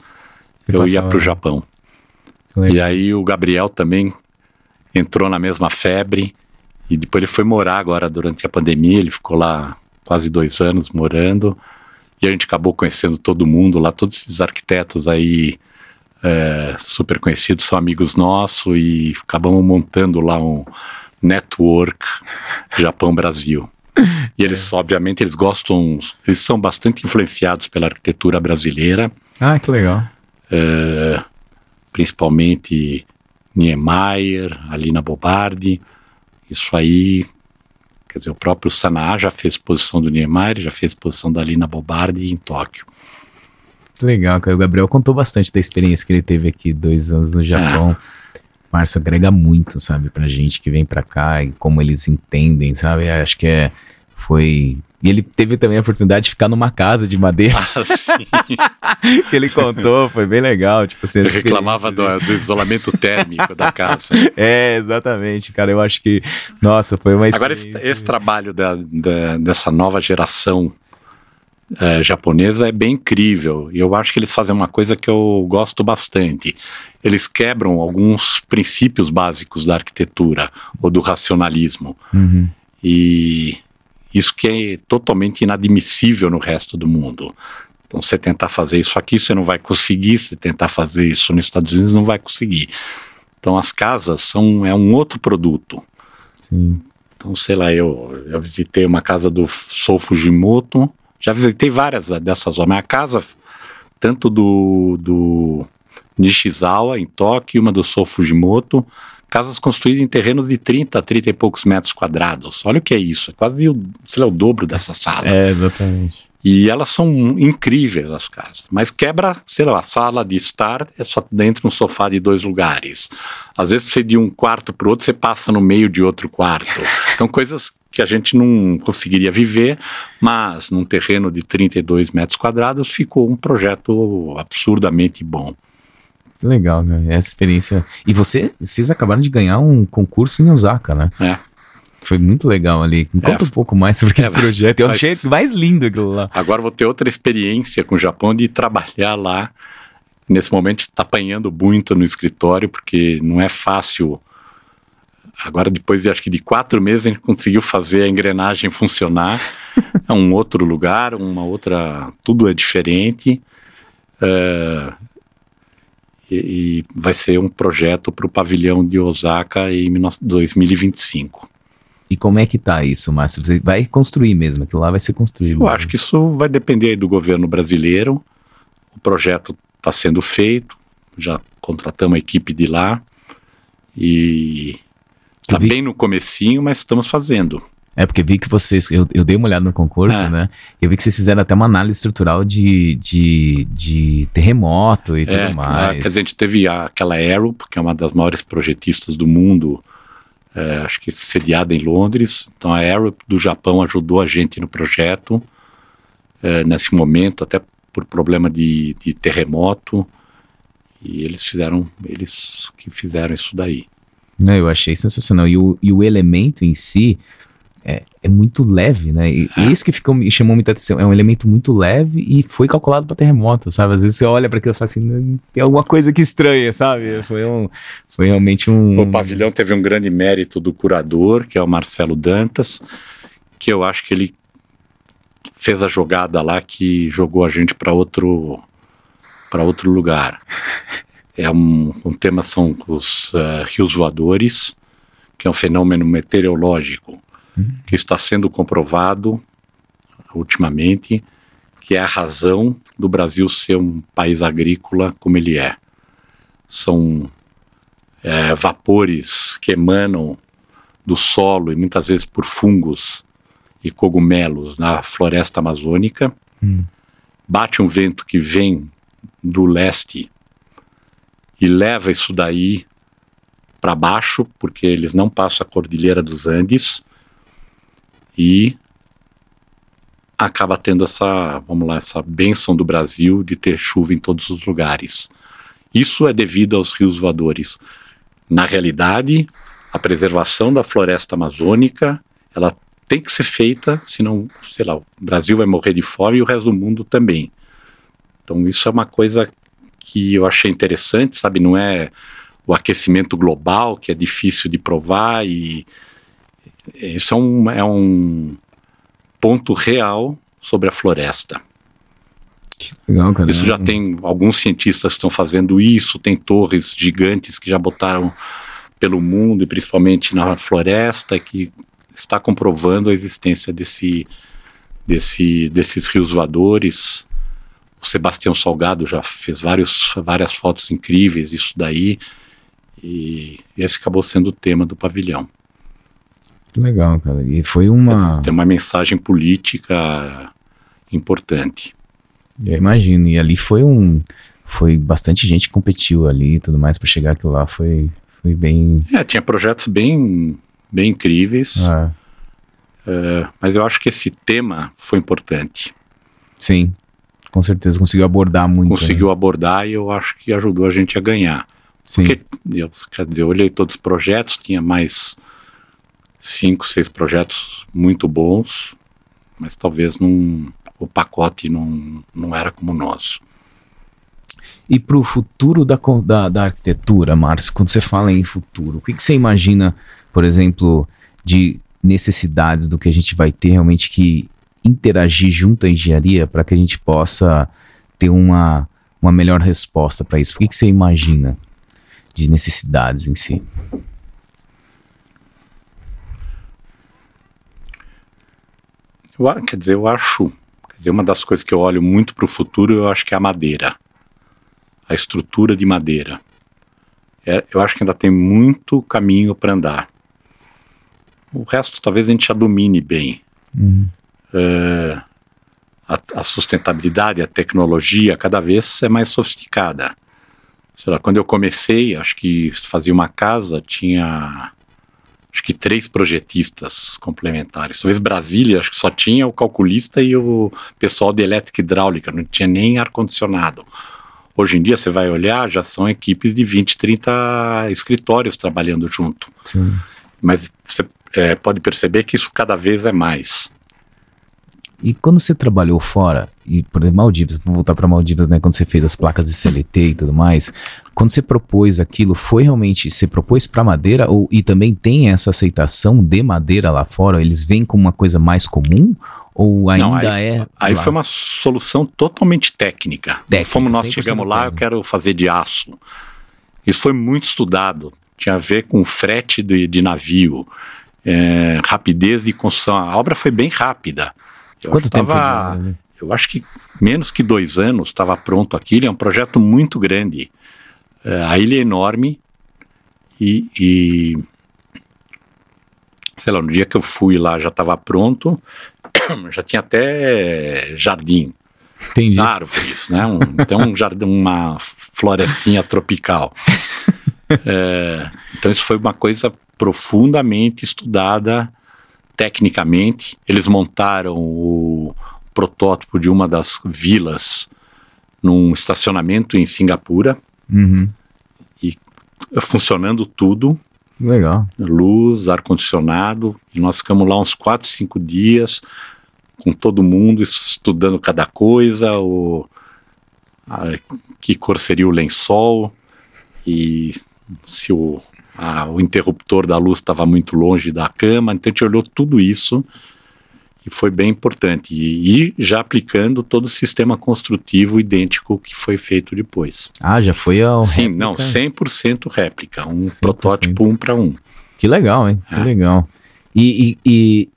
eu, eu ia para o Japão. E aí o Gabriel também entrou na mesma febre. E depois ele foi morar agora durante a pandemia. Ele ficou lá quase dois anos morando. E a gente acabou conhecendo todo mundo lá, todos esses arquitetos aí é, super conhecidos são amigos nossos e acabamos montando lá um network Japão-Brasil. E eles, é. obviamente, eles gostam, eles são bastante influenciados pela arquitetura brasileira. Ah, que legal. É, principalmente Niemeyer, Alina Bobardi. Isso aí, quer dizer, o próprio Sanaa já fez exposição do Niemeyer, já fez exposição da Alina Bobardi em Tóquio. Legal, cara. O Gabriel contou bastante da experiência que ele teve aqui, dois anos no Japão. É. Márcio agrega muito, sabe, pra gente que vem pra cá e como eles entendem, sabe? Acho que é, foi e ele teve também a oportunidade de ficar numa casa de madeira. Ah, (laughs) que ele contou, foi bem legal. Tipo, assim, ele reclamava do, do, isolamento térmico da casa. (laughs) É, exatamente, cara. Eu acho que, nossa, foi uma Agora, esse, esse trabalho da, da, dessa nova geração é, japonesa é bem incrível. E eu acho que eles fazem uma coisa que eu gosto bastante. Eles quebram alguns princípios básicos da arquitetura ou do racionalismo. Uhum. E isso que é totalmente inadmissível no resto do mundo. Então, você tentar fazer isso aqui, você não vai conseguir. Se tentar fazer isso nos Estados Unidos, não vai conseguir. Então, as casas são é um outro produto. Sim. Então, sei lá, eu, eu visitei uma casa do Sou Fujimoto, já visitei várias dessas obras. A casa, tanto do, do Nishizawa, em Tóquio, uma do Sou Fujimoto, casas construídas em terrenos de 30, 30 e poucos metros quadrados. Olha o que é isso, é quase o, sei lá, o dobro dessa sala. É, exatamente. E elas são incríveis, as casas. Mas quebra, sei lá, a sala de estar é só dentro de um sofá de dois lugares. Às vezes você de um quarto para o outro, você passa no meio de outro quarto. Então, coisas que a gente não conseguiria viver, mas num terreno de 32 metros quadrados ficou um projeto absurdamente bom. Legal, né? Essa experiência. E você, vocês acabaram de ganhar um concurso em Osaka, né? É. Foi muito legal ali. Me conta é, um pouco mais sobre aquele é, projeto. Eu mas... achei mais lindo aquilo lá. Agora vou ter outra experiência com o Japão de trabalhar lá. Nesse momento está apanhando muito no escritório, porque não é fácil. Agora, depois de acho que de quatro meses, a gente conseguiu fazer a engrenagem funcionar. (laughs) é um outro lugar, uma outra. Tudo é diferente. Uh, e, e vai ser um projeto para o pavilhão de Osaka em 2025. E como é que tá isso, Márcio? Você vai construir mesmo, aquilo lá vai ser construído. Eu acho que isso vai depender do governo brasileiro. O projeto está sendo feito, já contratamos a equipe de lá e está bem no comecinho, mas estamos fazendo. É, porque vi que vocês. Eu, eu dei uma olhada no concurso, é. né? Eu vi que vocês fizeram até uma análise estrutural de, de, de terremoto e é, tudo mais. É, quer dizer, a gente teve aquela Aero, que é uma das maiores projetistas do mundo, é, acho que sediada em Londres. Então a Aero do Japão ajudou a gente no projeto é, nesse momento, até por problema de, de terremoto. E eles fizeram, eles que fizeram isso daí. Não, eu achei sensacional. E o, e o elemento em si, é, é muito leve, né? E é. isso que ficou, me chamou muita atenção. É um elemento muito leve e foi calculado para terremoto, sabe? Às vezes você olha para aquilo e fala assim, tem alguma coisa que estranha, sabe? Foi, um, foi realmente um. O pavilhão teve um grande mérito do curador, que é o Marcelo Dantas, que eu acho que ele fez a jogada lá que jogou a gente para outro para outro lugar. É um, um tema são os uh, rios voadores, que é um fenômeno meteorológico que está sendo comprovado ultimamente que é a razão do Brasil ser um país agrícola como ele é. São é, vapores que emanam do solo e muitas vezes por fungos e cogumelos na floresta amazônica. Hum. Bate um vento que vem do leste e leva isso daí para baixo, porque eles não passam a Cordilheira dos Andes, e acaba tendo essa, vamos lá, essa bênção do Brasil de ter chuva em todos os lugares. Isso é devido aos rios voadores. Na realidade, a preservação da floresta amazônica, ela tem que ser feita, senão, sei lá, o Brasil vai morrer de fome e o resto do mundo também. Então isso é uma coisa que eu achei interessante, sabe? Não é o aquecimento global que é difícil de provar e isso é um, é um ponto real sobre a floresta. Legal, cara. Isso já tem alguns cientistas que estão fazendo isso, tem torres gigantes que já botaram pelo mundo e principalmente na floresta que está comprovando a existência desse, desse, desses rios voadores. O Sebastião Salgado já fez vários, várias fotos incríveis disso daí e esse acabou sendo o tema do pavilhão. Legal, cara. E foi uma. Tem uma mensagem política importante. Eu imagino. E ali foi um. Foi bastante gente que competiu ali e tudo mais para chegar aquilo lá. Foi, foi bem. É, tinha projetos bem, bem incríveis. É. É, mas eu acho que esse tema foi importante. Sim, com certeza. Conseguiu abordar muito. Conseguiu né? abordar e eu acho que ajudou a gente a ganhar. Sim. Porque, eu, quer dizer, eu olhei todos os projetos, tinha mais cinco, seis projetos muito bons, mas talvez não, o pacote não, não era como o nosso. E para o futuro da, da, da, arquitetura, Márcio, quando você fala em futuro, o que, que você imagina, por exemplo, de necessidades do que a gente vai ter realmente que interagir junto à engenharia para que a gente possa ter uma, uma melhor resposta para isso? O que, que você imagina de necessidades em si? Eu, quer dizer, eu acho, quer dizer, uma das coisas que eu olho muito para o futuro, eu acho que é a madeira, a estrutura de madeira. É, eu acho que ainda tem muito caminho para andar. O resto talvez a gente já domine bem. Uhum. É, a, a, sustentabilidade, a tecnologia cada vez é mais sofisticada. Sei lá, quando eu comecei, acho que fazia uma casa, tinha acho que três projetistas complementares. Talvez Brasília, acho que só tinha o calculista e o pessoal de elétrica hidráulica, não tinha nem ar-condicionado. Hoje em dia, você vai olhar, já são equipes de 20, 30 escritórios trabalhando junto. Sim. Mas você é, pode perceber que isso cada vez é mais. E quando você trabalhou fora, e por exemplo, Maldivas, vamos voltar para Maldivas, né? Quando você fez as placas de CLT e tudo mais, quando você propôs aquilo, foi realmente, você propôs para madeira ou e também tem essa aceitação de madeira lá fora? Eles vêm como uma coisa mais comum ou ainda Não, aí, é? Aí lá? foi uma solução totalmente técnica. Técnica, Como nós 100% chegamos lá, eu técnica. quero fazer de aço. Isso foi muito estudado. Tinha a ver com frete de, de navio, é, rapidez de construção. A obra foi bem rápida. Eu Quanto tempo foi de tava- obra, né? Eu acho que menos que dois anos estava pronto aquilo. É um projeto muito grande. É, a ilha é enorme e, e, sei lá, no dia que eu fui lá já estava pronto, (coughs) já tinha até jardim, Entendi. árvores, né? Um, tem um jardim, uma florestinha tropical. (laughs) É, então isso foi uma coisa profundamente estudada tecnicamente. Eles montaram o protótipo de uma das vilas num estacionamento em Singapura, Uhum. funcionando tudo, Legal. luz, ar-condicionado, e nós ficamos lá uns quatro, cinco dias com todo mundo estudando cada coisa, o, a- que cor seria o lençol e se o, a- o interruptor da luz estava muito longe da cama, então a gente olhou tudo isso e foi bem importante. E, e já aplicando todo o sistema construtivo idêntico que foi feito depois. Ah, já foi ao Sim, réplica? não, 100% réplica, um 100%. protótipo um para um. Que legal, hein? Que É. legal. E, e, e-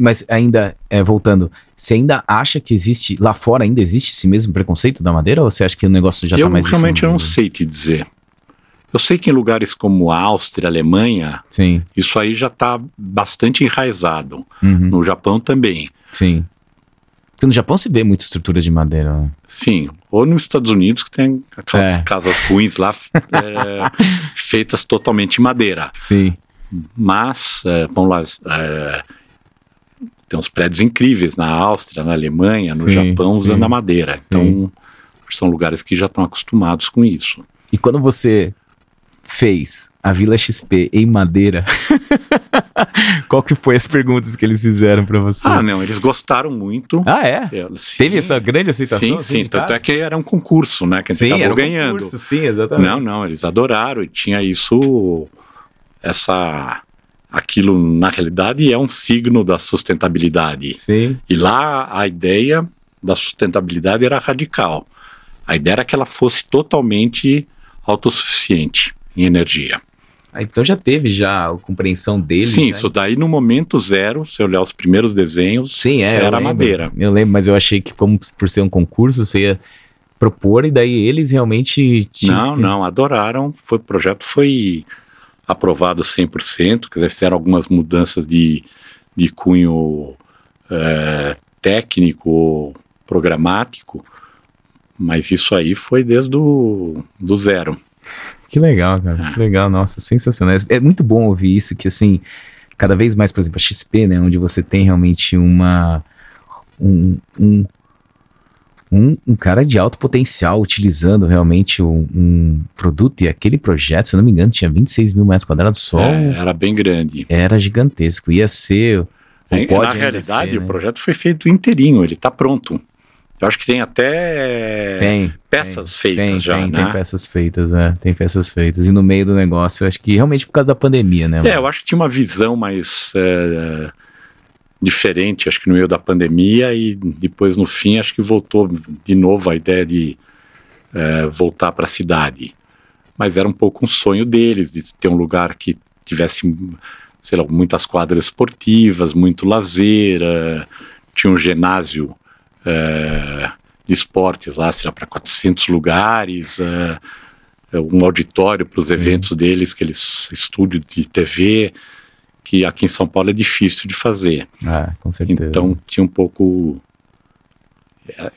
mas ainda, é, voltando, você ainda acha que existe, lá fora ainda existe esse mesmo preconceito da madeira? Ou você acha que o negócio já eu tá mais realmente não sei te dizer. Eu sei que em lugares como a Áustria, Alemanha, Sim, isso aí já está bastante enraizado. uhum, No Japão também. sim. Porque no Japão se vê muita estrutura de madeira. né? Sim, ou nos Estados Unidos que tem aquelas É. casas ruins lá (laughs) é, feitas totalmente em madeira. Sim. Mas, é, vamos lá, é, tem uns prédios incríveis na Áustria, na Alemanha, no Sim, Japão, usando sim, a madeira. Então, são lugares que já estão acostumados com isso. E quando você fez a Vila XP em madeira, (laughs) qual que foi as perguntas que eles fizeram pra você? Ah, não, eles gostaram muito. Ah, é? É, sim. Teve essa grande aceitação? Sim, assim, sim. Tanto é que era um concurso, né? Que a gente Sim, acabou era um ganhando. concurso, sim, exatamente. Não, não, eles adoraram e tinha isso, essa, aquilo na realidade é um signo da sustentabilidade. Sim, E lá a ideia da sustentabilidade era radical. A ideia era que ela fosse totalmente autossuficiente em energia. Ah, então já teve já a compreensão deles. Sim, né? isso daí no momento zero, se olhar os primeiros desenhos, Sim, é. eu era lembro. madeira. Eu lembro, mas eu achei que como por ser um concurso, você ia propor e daí eles realmente tinham Não, que- não, adoraram. Foi, o projeto foi aprovado 100%, quer dizer, fizeram algumas mudanças de, de cunho eh, técnico, programático, mas isso aí foi desde o do zero. Que legal, cara. Que legal, nossa, sensacional. É muito bom ouvir isso, que assim, cada vez mais, por exemplo, a XP, né, onde você tem realmente uma um, um, um, um cara de alto potencial utilizando realmente um, um produto e aquele projeto, se eu não me engano, tinha 26 mil metros quadrados só, É, era bem grande. era gigantesco. Ia ser. pode Na realidade, ser, o né? projeto foi feito inteirinho, ele está pronto. Eu acho que tem até tem. peças tem, feitas tem, já, tem, né? tem peças feitas, é, tem peças feitas. E no meio do negócio, eu acho que realmente por causa da pandemia, né? É, mano? eu acho que tinha uma visão mais é, diferente, acho que no meio da pandemia, e depois no fim, acho que voltou de novo a ideia de é, voltar para a cidade. Mas era um pouco um sonho deles, de ter um lugar que tivesse, sei lá, muitas quadras esportivas, muito lazer, é, tinha um ginásio é, de esportes lá, lá, para 400 lugares, é, um auditório para os eventos deles, que eles estúdio de TV, que aqui em São Paulo é difícil de fazer. Ah, com certeza. Então tinha um pouco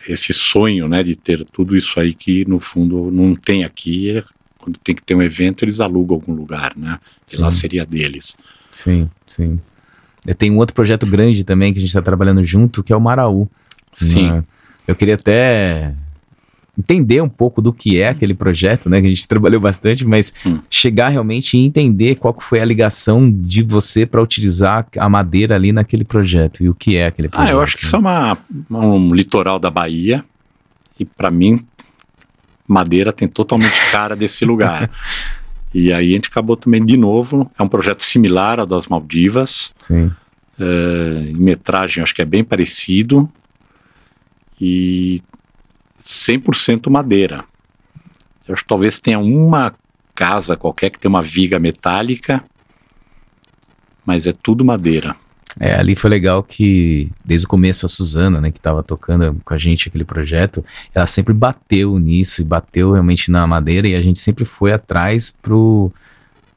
esse sonho, né, de ter tudo isso aí que no fundo não tem aqui. Quando tem que ter um evento, eles alugam algum lugar, né? E lá seria deles. Sim, sim. Tem um outro projeto grande também que a gente está trabalhando junto, que é o Maraú. Sim. né? Eu queria até entender um pouco do que é aquele projeto, né? Que a gente (laughs) trabalhou bastante, mas Hum. chegar realmente e entender qual foi a ligação de você para utilizar a madeira ali naquele projeto e o que é aquele projeto. Ah, eu acho que né? isso é uma, um litoral da Bahia e para mim Madeira tem totalmente cara desse (laughs) lugar. E aí a gente acabou também de novo, é um projeto similar ao das Maldivas, Sim. eh, em metragem acho que é bem parecido e 100% madeira. Eu acho que talvez tenha uma casa qualquer que tem uma viga metálica, mas é tudo madeira. É, ali foi legal que, desde o começo, a Suzana, né, que estava tocando com a gente aquele projeto, ela sempre bateu nisso e bateu realmente na madeira e a gente sempre foi atrás pro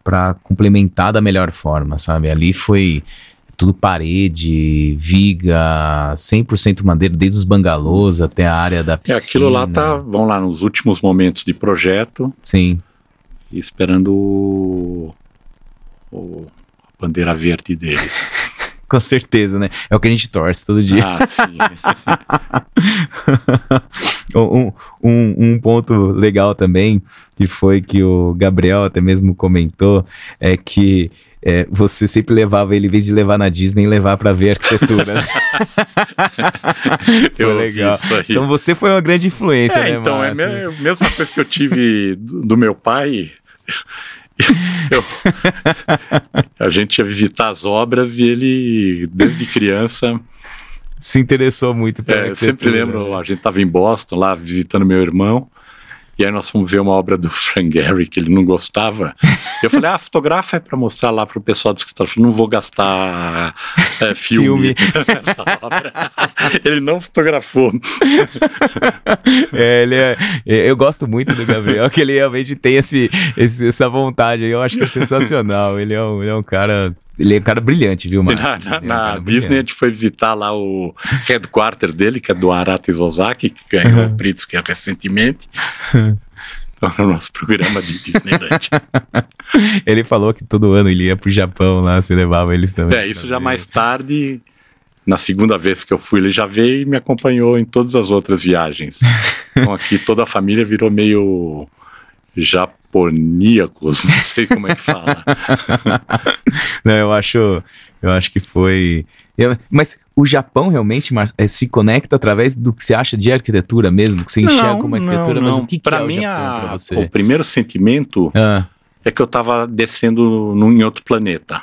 para complementar da melhor forma, sabe? Ali foi tudo parede, viga, 100% madeira, desde os bangalôs até a área da É, piscina. aquilo lá tá, vamos lá, nos últimos momentos de projeto, Sim, esperando o, o- a bandeira verde deles. (laughs) com certeza, né? É o que a gente torce todo dia. ah, sim. (laughs) Um, um, um ponto legal também, que foi que o Gabriel até mesmo comentou, é que é, você sempre levava ele, em vez de levar na Disney, levar para ver arquitetura. (laughs) né? Eu legal. Então você foi uma grande influência, É, né, então, é Márcio? me- a mesma coisa que eu tive do, meu pai. (laughs) Eu- a gente ia visitar as obras e ele, desde criança, Se interessou muito pela é, eu sempre lembro, né? a gente estava em Boston lá visitando meu irmão. E aí nós fomos ver uma obra do (laughs) Frank Gehry que ele não gostava. Eu falei, ah, fotografa é para mostrar lá para o pessoal do escritório. Eu falei, não vou gastar é, (laughs) filme. Filme. (laughs) ele não fotografou. É, ele é, é, eu gosto muito do Gabriel, que ele realmente tem esse, esse- essa vontade. Eu acho que é sensacional. Ele é um, ele é um cara. Ele é um cara brilhante, viu, mano? (laughs) na, na- é um na Disney a gente foi visitar lá o headquarter dele, que é do Arata Izozaki, que ganhou Uhum. (laughs) o Pritzker recentemente. Então, no nosso programa de Disneyland. (laughs) Ele falou que todo ano ele ia pro Japão lá, se levava eles também. é, isso já mais tarde, na segunda vez que eu fui, ele já veio e me acompanhou em todas as outras viagens. Então aqui toda a família virou meio japoníacos, (laughs) não sei como é que fala. (laughs) não, eu acho, eu acho que foi. Eu, mas o Japão realmente Mar, é, se conecta através do que você acha de arquitetura mesmo, que você enxerga não, como arquitetura, não, mas o que, pra que é mim, o Japão pra você? O primeiro sentimento ah. é que eu estava descendo num, em outro planeta.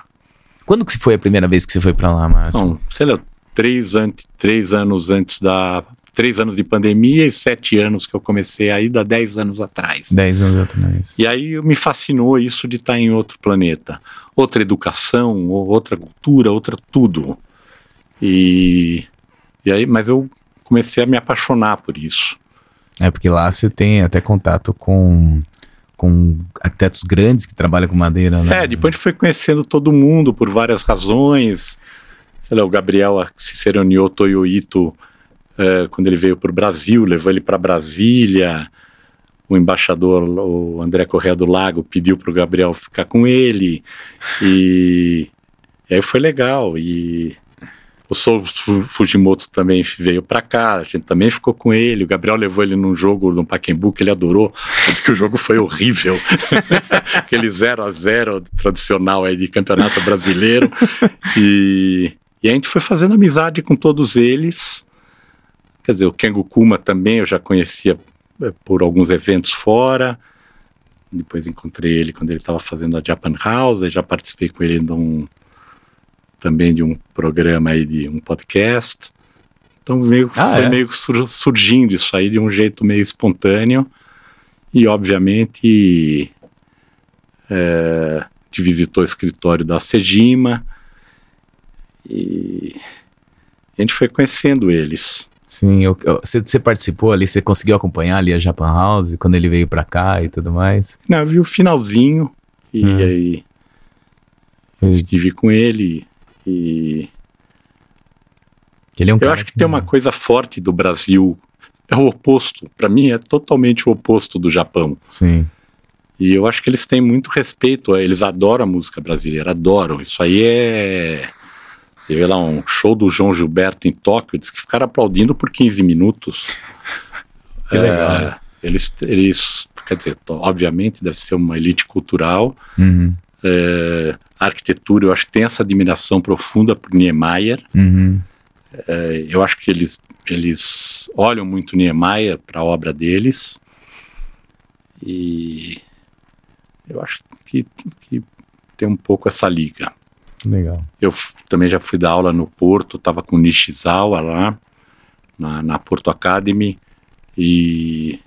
Quando que foi a primeira vez que você foi para lá, Márcio? Não, sei lá, três, antes, três anos antes da três anos de pandemia e sete anos que eu comecei a ir, dá dez anos atrás. Dez anos atrás. E aí me fascinou isso de estar em outro planeta. Outra educação, outra cultura, outra tudo. E, e aí, mas eu comecei a me apaixonar por isso. É porque lá você tem até contato com com arquitetos grandes que trabalham com madeira, né? É, depois a gente foi conhecendo todo mundo por várias razões. Sei lá, o Gabriel Toyoito é, quando ele veio para o Brasil, levou ele para Brasília. O embaixador, o André Correa do Lago, pediu para o Gabriel ficar com ele. E, e aí foi legal. E o Sou Fujimoto também veio para cá, a gente também ficou com ele. O Gabriel levou ele num jogo no Pacaembu que ele adorou. Que o jogo foi horrível. (laughs) Aquele 0 a 0 tradicional aí de campeonato brasileiro. E, e a gente foi fazendo amizade com todos eles. Quer dizer, o Kengo Kuma também eu já conhecia eh, por alguns eventos fora. Depois encontrei ele quando ele estava fazendo a Japan House, aí já participei com ele de um, também de um programa aí de um podcast. Então meio, ah, foi é? meio surgindo isso aí de um jeito meio espontâneo. E obviamente é, te visitou o escritório da Sejima e a gente foi conhecendo eles. Sim, você participou ali, você conseguiu acompanhar ali a Japan House quando ele veio para cá e tudo mais? Não, eu vi o finalzinho e hum. aí eu estive com ele e ele é um eu acho que, que tem uma coisa forte do Brasil, é o oposto. Para mim é totalmente o oposto do Japão. Sim. E eu acho que eles têm muito respeito, eles adoram a música brasileira, adoram. Isso aí é você vê lá um show do João Gilberto em Tóquio, diz que ficaram aplaudindo por 15 minutos. que é, legal. Eles, eles, quer dizer, obviamente deve ser uma elite cultural. Uhum. É, a arquitetura, eu acho que tem essa admiração profunda por Niemeyer. Uhum. É, eu acho que eles, eles olham muito Niemeyer para a obra deles. E eu acho que, que tem um pouco essa liga. Legal. Eu também já fui dar aula no Porto, estava com Nishizawa lá, na, na Porto Academy, e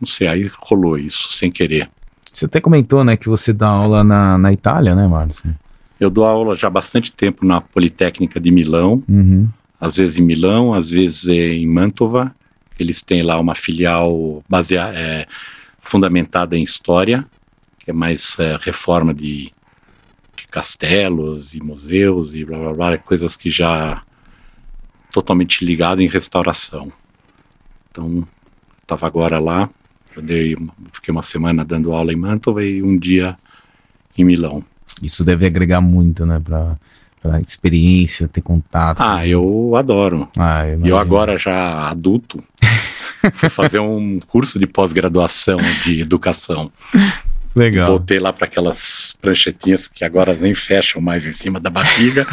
não sei, aí rolou isso, sem querer. Você até comentou, né, que você dá aula na, na Itália, né, Márcio? Eu dou aula já há bastante tempo na Politécnica de Milão, uhum. às vezes em Milão, às vezes em Mantova. Eles têm lá uma filial baseada, é, fundamentada em História, que é mais é, reforma de castelos e museus e blá blá blá, coisas que já totalmente ligado em restauração. Então, estava agora lá, eu dei, fiquei uma semana dando aula em Mantova e um dia em Milão. Isso deve agregar muito, né, para para experiência, ter contato. Ah, eu adoro. Ah, eu, eu agora já adulto fui fazer um curso de pós-graduação de educação. (laughs) Legal. Voltei lá para aquelas pranchetinhas que agora nem fecham mais em cima da barriga.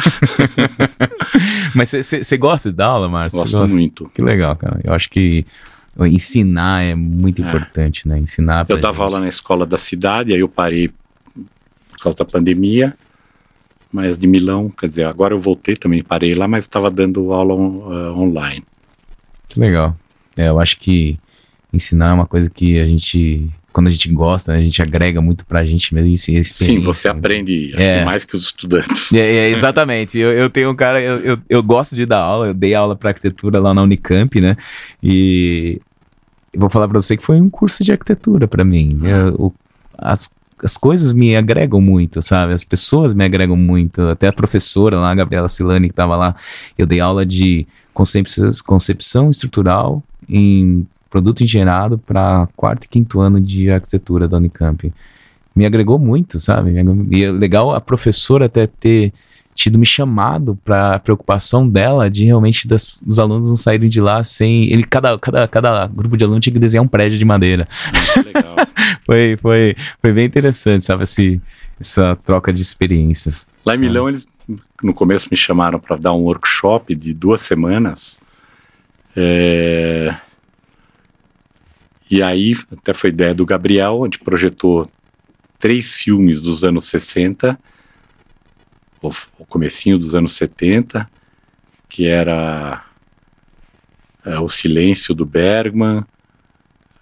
(laughs) Mas você gosta de dar aula, Márcio? Gosto muito. Que legal, cara. Eu acho que ensinar é muito é. importante, né? Ensinar. Eu dava gente. aula na escola da cidade, aí eu parei por causa da pandemia. Mas de Milão, quer dizer, agora eu voltei também, parei lá, mas estava dando aula uh, online. Que legal. É, eu acho que ensinar é uma coisa que a gente quando a gente gosta, né, a gente agrega muito pra gente mesmo. Sim, Sim você né? aprende é. mais que os estudantes. (laughs) É, é exatamente. eu, eu tenho um cara, eu, eu, eu, gosto de dar aula, eu dei aula pra arquitetura lá na Unicamp, né? E vou falar pra você que foi um curso de arquitetura pra mim. Eu, as, as coisas me agregam muito, sabe? As pessoas me agregam muito. Até a professora lá, a Gabriela Silani, que tava lá, eu dei aula de concepção, concepção estrutural em produto engenhado para quarto e quinto ano de arquitetura da Unicamp. Me agregou muito, sabe? E é legal a professora até ter tido me chamado para preocupação dela de realmente das, dos alunos não saírem de lá sem. Ele, cada, cada, cada grupo de alunos tinha que desenhar um prédio de madeira. Legal. (laughs) foi, foi, foi bem interessante, sabe? Esse, essa troca de experiências. Lá em Milão, eles no começo me chamaram para dar um workshop de duas semanas. É... E aí, até foi ideia do Gabriel, a gente projetou três filmes dos anos 60, o, comecinho dos anos 70, que era é, O Silêncio do Bergman,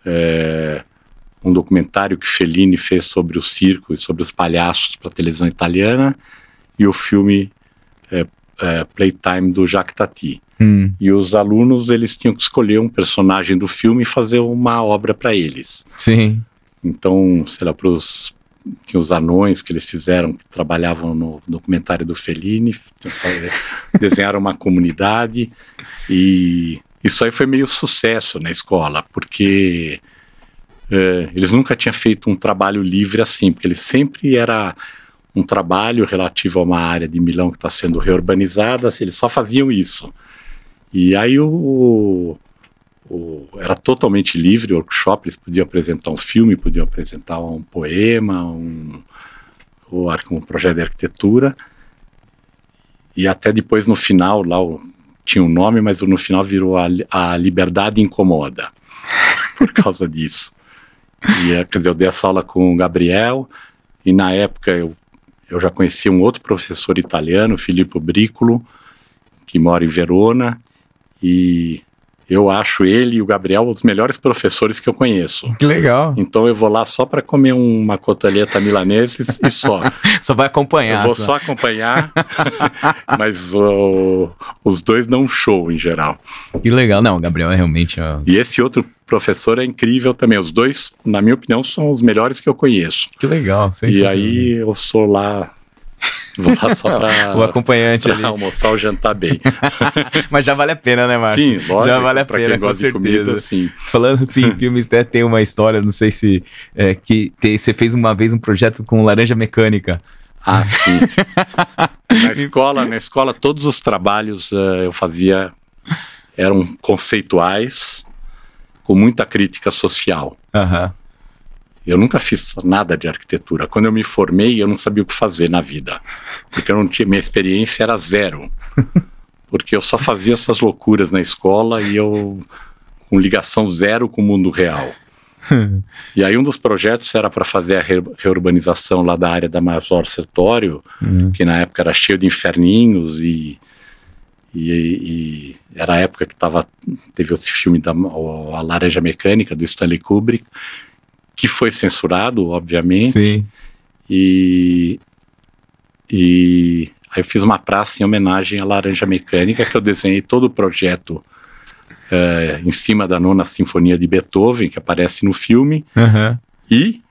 é, um documentário que Fellini fez sobre o circo e sobre os palhaços para a televisão italiana, e o filme é, é, Playtime do Jacques Tati. Hum. E os alunos eles tinham que escolher um personagem do filme e fazer uma obra para eles. Sim. Então, sei lá, para os tinha os anões que eles fizeram, que trabalhavam no documentário do Fellini, (laughs) desenharam uma comunidade e isso aí foi meio sucesso na escola, porque é, eles nunca tinham feito um trabalho livre assim, porque ele sempre era um trabalho relativo a uma área de Milão que está sendo reurbanizada, eles só faziam isso. E aí o, o, era totalmente livre o workshop, eles podiam apresentar um filme, podiam apresentar um poema, um, ou um projeto de arquitetura. E até depois no final, lá o, tinha um nome, mas no final virou a, a Liberdade Incomoda, (laughs) por causa disso. E, é, quer dizer, eu dei essa aula com o Gabriel, e na época eu, eu já conhecia um outro professor italiano, Filippo Bricolo, que mora em Verona, e eu acho ele e o Gabriel os melhores professores que eu conheço. Que legal. Então eu vou lá só para comer uma coteleta milanesa e só. (laughs) só vai acompanhar. Eu vou só, só acompanhar, (laughs) mas uh, os dois dão um show em geral. Que legal. Não, o Gabriel é realmente... Uh... E esse outro professor é incrível também. Os dois, na minha opinião, são os melhores que eu conheço. Que legal. E aí eu sou lá (laughs) Vou lá só (laughs) pra, o acompanhante pra ali. almoçar ou jantar bem. (laughs) Mas já vale a pena, né, Márcio? Sim, lógico. Já vale a pra pena, quem com gosta certeza. de comida, sim. Falando assim, filmes até tem uma história, não sei se é, que te, você fez uma vez um projeto com laranja mecânica. Ah, sim. na escola, na escola todos os trabalhos uh, eu fazia eram conceituais com muita crítica social. Aham. Eu nunca fiz nada de arquitetura. Quando eu me formei, eu não sabia o que fazer na vida, porque eu não tinha minha experiência era zero, (laughs) porque eu só fazia essas loucuras na escola e eu com ligação zero com o mundo real. (laughs) e aí um dos projetos era para fazer a re reurbanização lá da área da Major Sertório, Uhum. que na época era cheio de inferninhos e e, e era a época que tava, teve esse filme da A Laranja Mecânica do Stanley Kubrick, que foi censurado, obviamente. Sim. E, e aí eu fiz uma praça em homenagem à Laranja Mecânica, que eu desenhei todo o projeto eh, em cima da nona sinfonia de Beethoven, que aparece no filme, Aham. e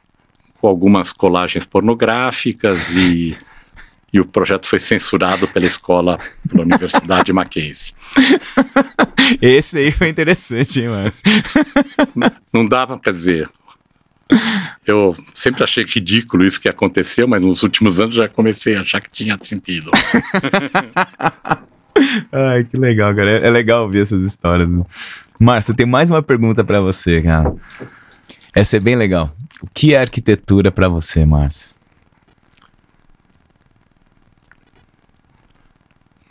com algumas colagens pornográficas e, e o projeto foi censurado pela escola, pela Universidade Mackenzie. (laughs) Esse aí foi interessante, hein, Márcio? (laughs) Não dava, quer dizer, eu sempre achei ridículo isso que aconteceu, mas nos últimos anos já comecei a achar que tinha sentido. (laughs) Ai, que legal, cara. É, é legal ouvir essas histórias. Márcio, tem mais uma pergunta pra você, cara. Essa é bem legal. O que é arquitetura pra você, Márcio?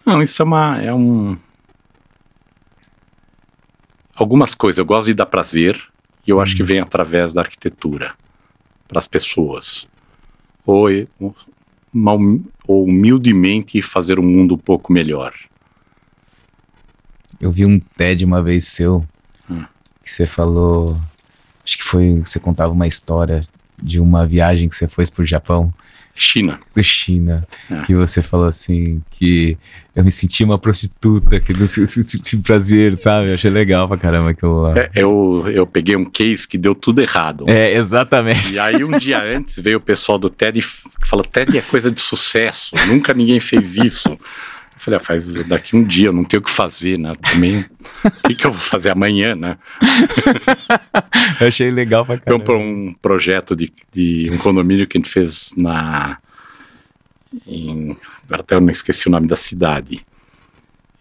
Não, isso é uma. É um. Algumas coisas. Eu gosto de dar prazer e eu acho que vem através da arquitetura para as pessoas. Ou, hum- ou humildemente fazer o mundo um pouco melhor. Eu vi um TED uma vez seu Hum. que você falou. Acho que foi. Você contava uma história de uma viagem que você foi pro Japão, China. China, É. que você falou assim que eu me senti uma prostituta, que esse, esse, esse prazer, sabe? Eu achei legal pra caramba aquilo lá. É, eu, eu peguei um case que deu tudo errado. É, exatamente. E aí, um dia (laughs) antes, veio o pessoal do TED e falou: TED é coisa de sucesso, nunca ninguém fez isso. Eu falei: ah, faz daqui um dia, eu não tenho o que fazer, né? Também, o que, que eu vou fazer amanhã, né? (laughs) Eu achei legal pra caramba. pro- um projeto de, de um condomínio que a gente fez na, em, agora até eu não esqueci o nome da cidade.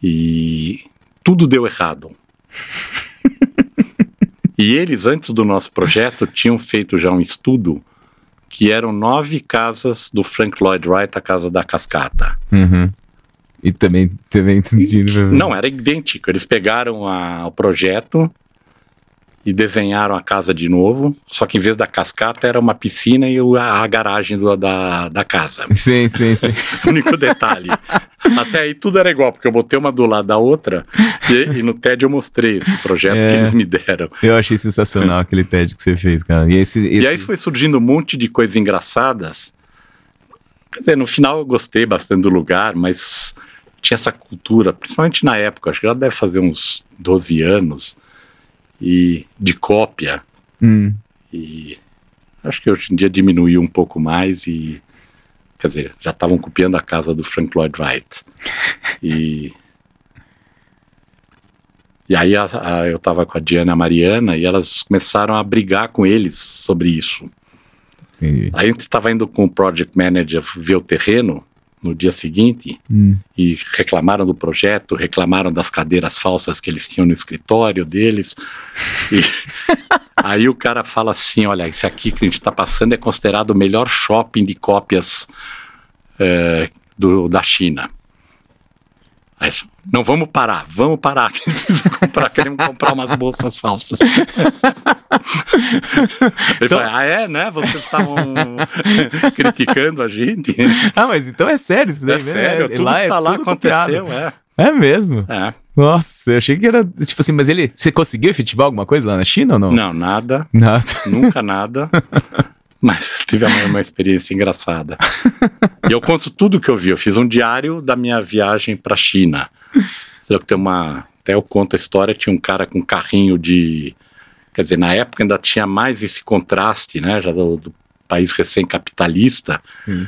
E tudo deu errado. (laughs) e eles, antes do nosso projeto, tinham feito já um estudo que eram nove casas do Frank Lloyd Wright, a casa da cascata. Uhum. E também, também Não, era idêntico. Eles pegaram a, o projeto e desenharam a casa de novo, só que em vez da cascata era uma piscina e a, a garagem do, da, da casa. Sim, sim, sim. (laughs) Único detalhe. Até aí tudo era igual, porque eu botei uma do lado da outra e, e no TED eu mostrei esse projeto é, que eles me deram. Eu achei sensacional aquele TED que você fez, cara. E, esse, esse... e aí foi surgindo um monte de coisas engraçadas. Quer dizer, no final eu gostei bastante do lugar, mas tinha essa cultura, principalmente na época, acho que já deve fazer uns 12 anos e de cópia. Hum. E acho que hoje em dia diminuiu um pouco mais e quer dizer, já estavam copiando a casa do Frank Lloyd Wright. E e aí a, a, eu estava com a Diana e a Mariana e elas começaram a brigar com eles sobre isso. Aí a gente estava indo com o project manager ver o terreno no dia seguinte hum. e reclamaram do projeto, reclamaram das cadeiras falsas que eles tinham no escritório deles. E (laughs) aí o cara fala assim: olha, esse aqui que a gente está passando é considerado o melhor shopping de cópias é, do, da China. Aí, não vamos parar, vamos parar. comprar, queremos comprar umas bolsas falsas. Ele então, fala, ah, é, né? Vocês estavam criticando a gente. Ah, mas então é sério isso daí, é né? Sério, tudo lá, é tá lá aconteceu, é. É mesmo? É. Nossa, eu achei que era. Tipo assim, mas ele. Você conseguiu efetivar alguma coisa lá na China ou não? Não, nada. Nada. Nunca nada. (laughs) Mas tive uma, experiência engraçada. e eu conto tudo que eu vi. Eu fiz um diário da minha viagem para a China. Tem uma. Até eu conto a história: tinha um cara com um carrinho de. Quer dizer, na época ainda tinha mais esse contraste, né? Já do, do país recém-capitalista. Hum.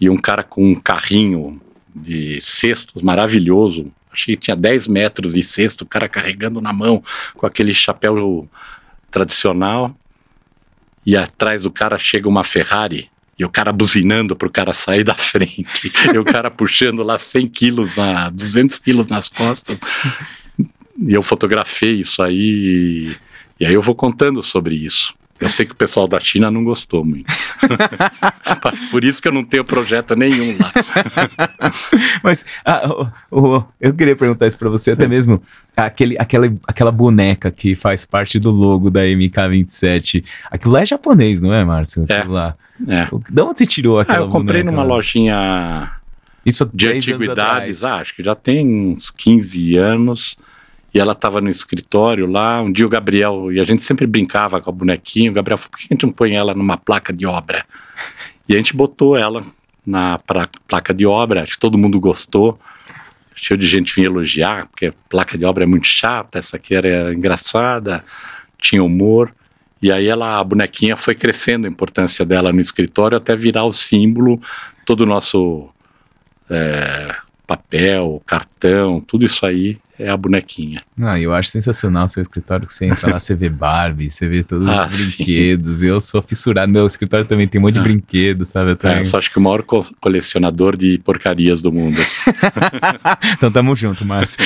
E um cara com um carrinho de cestos maravilhoso. Achei que tinha 10 metros de cesto, o cara carregando na mão com aquele chapéu tradicional e atrás do cara chega uma Ferrari e o cara buzinando para o cara sair da frente, (laughs) e o cara puxando lá 100 quilos, na, 200 quilos nas costas. E eu fotografei isso aí, e aí eu vou contando sobre isso. Eu sei que o pessoal da China não gostou muito. (laughs) Por isso que eu não tenho projeto nenhum lá. (laughs) Mas ah, oh, oh, eu queria perguntar isso para você, até mesmo aquele, aquela, aquela boneca que faz parte do logo da MK27. Aquilo lá é japonês, não é, Márcio? É. Lá. é. De onde você tirou aquela boneca? Ah, eu comprei boneca, numa lá? lojinha isso de antiguidades. Ah, acho que já tem uns 15 anos e ela estava no escritório lá. Um dia o Gabriel, e a gente sempre brincava com a bonequinha. O Gabriel falou: por que a gente não põe ela numa placa de obra? E a gente botou ela na pra, placa de obra, acho que todo mundo gostou. Cheio de gente vinha elogiar, porque placa de obra é muito chata, essa aqui era engraçada, tinha humor. E aí ela, a bonequinha foi crescendo a importância dela no escritório até virar o símbolo, todo o nosso é, papel, cartão, tudo isso aí é a bonequinha. Ah, eu acho sensacional o seu escritório, que você entra lá, você vê Barbie, você vê todos Ah, os sim. brinquedos. Eu sou fissurado, meu escritório também tem um monte de Ah. brinquedos, sabe? Eu É, também. eu só acho que o maior co- colecionador de porcarias do mundo. (laughs) então tamo junto, Márcio.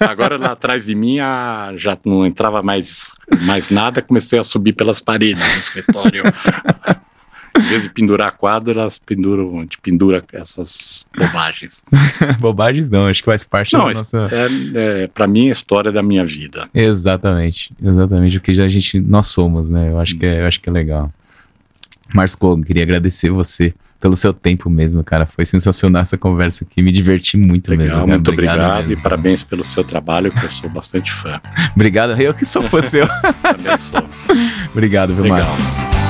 Agora lá atrás de mim ah, já não entrava mais, mais nada, comecei a subir pelas paredes do escritório. (laughs) em vez de pendurar quadro, elas penduram, a gente pendura essas bobagens. (laughs) Bobagens não, acho que faz parte Não, da nossa. é, é, para mim, a história da minha vida. Exatamente, exatamente o que a gente nós somos, né? Eu acho que é, eu acho que é legal. Kogan, queria agradecer você pelo seu tempo mesmo, cara. Foi sensacional essa conversa aqui, me diverti muito Legal, mesmo. cara. muito obrigado, mesmo. e parabéns pelo seu trabalho, que eu sou bastante fã. (laughs) Obrigado, eu que sou fã (laughs) seu. Também sou. obrigado, viu. Márcio?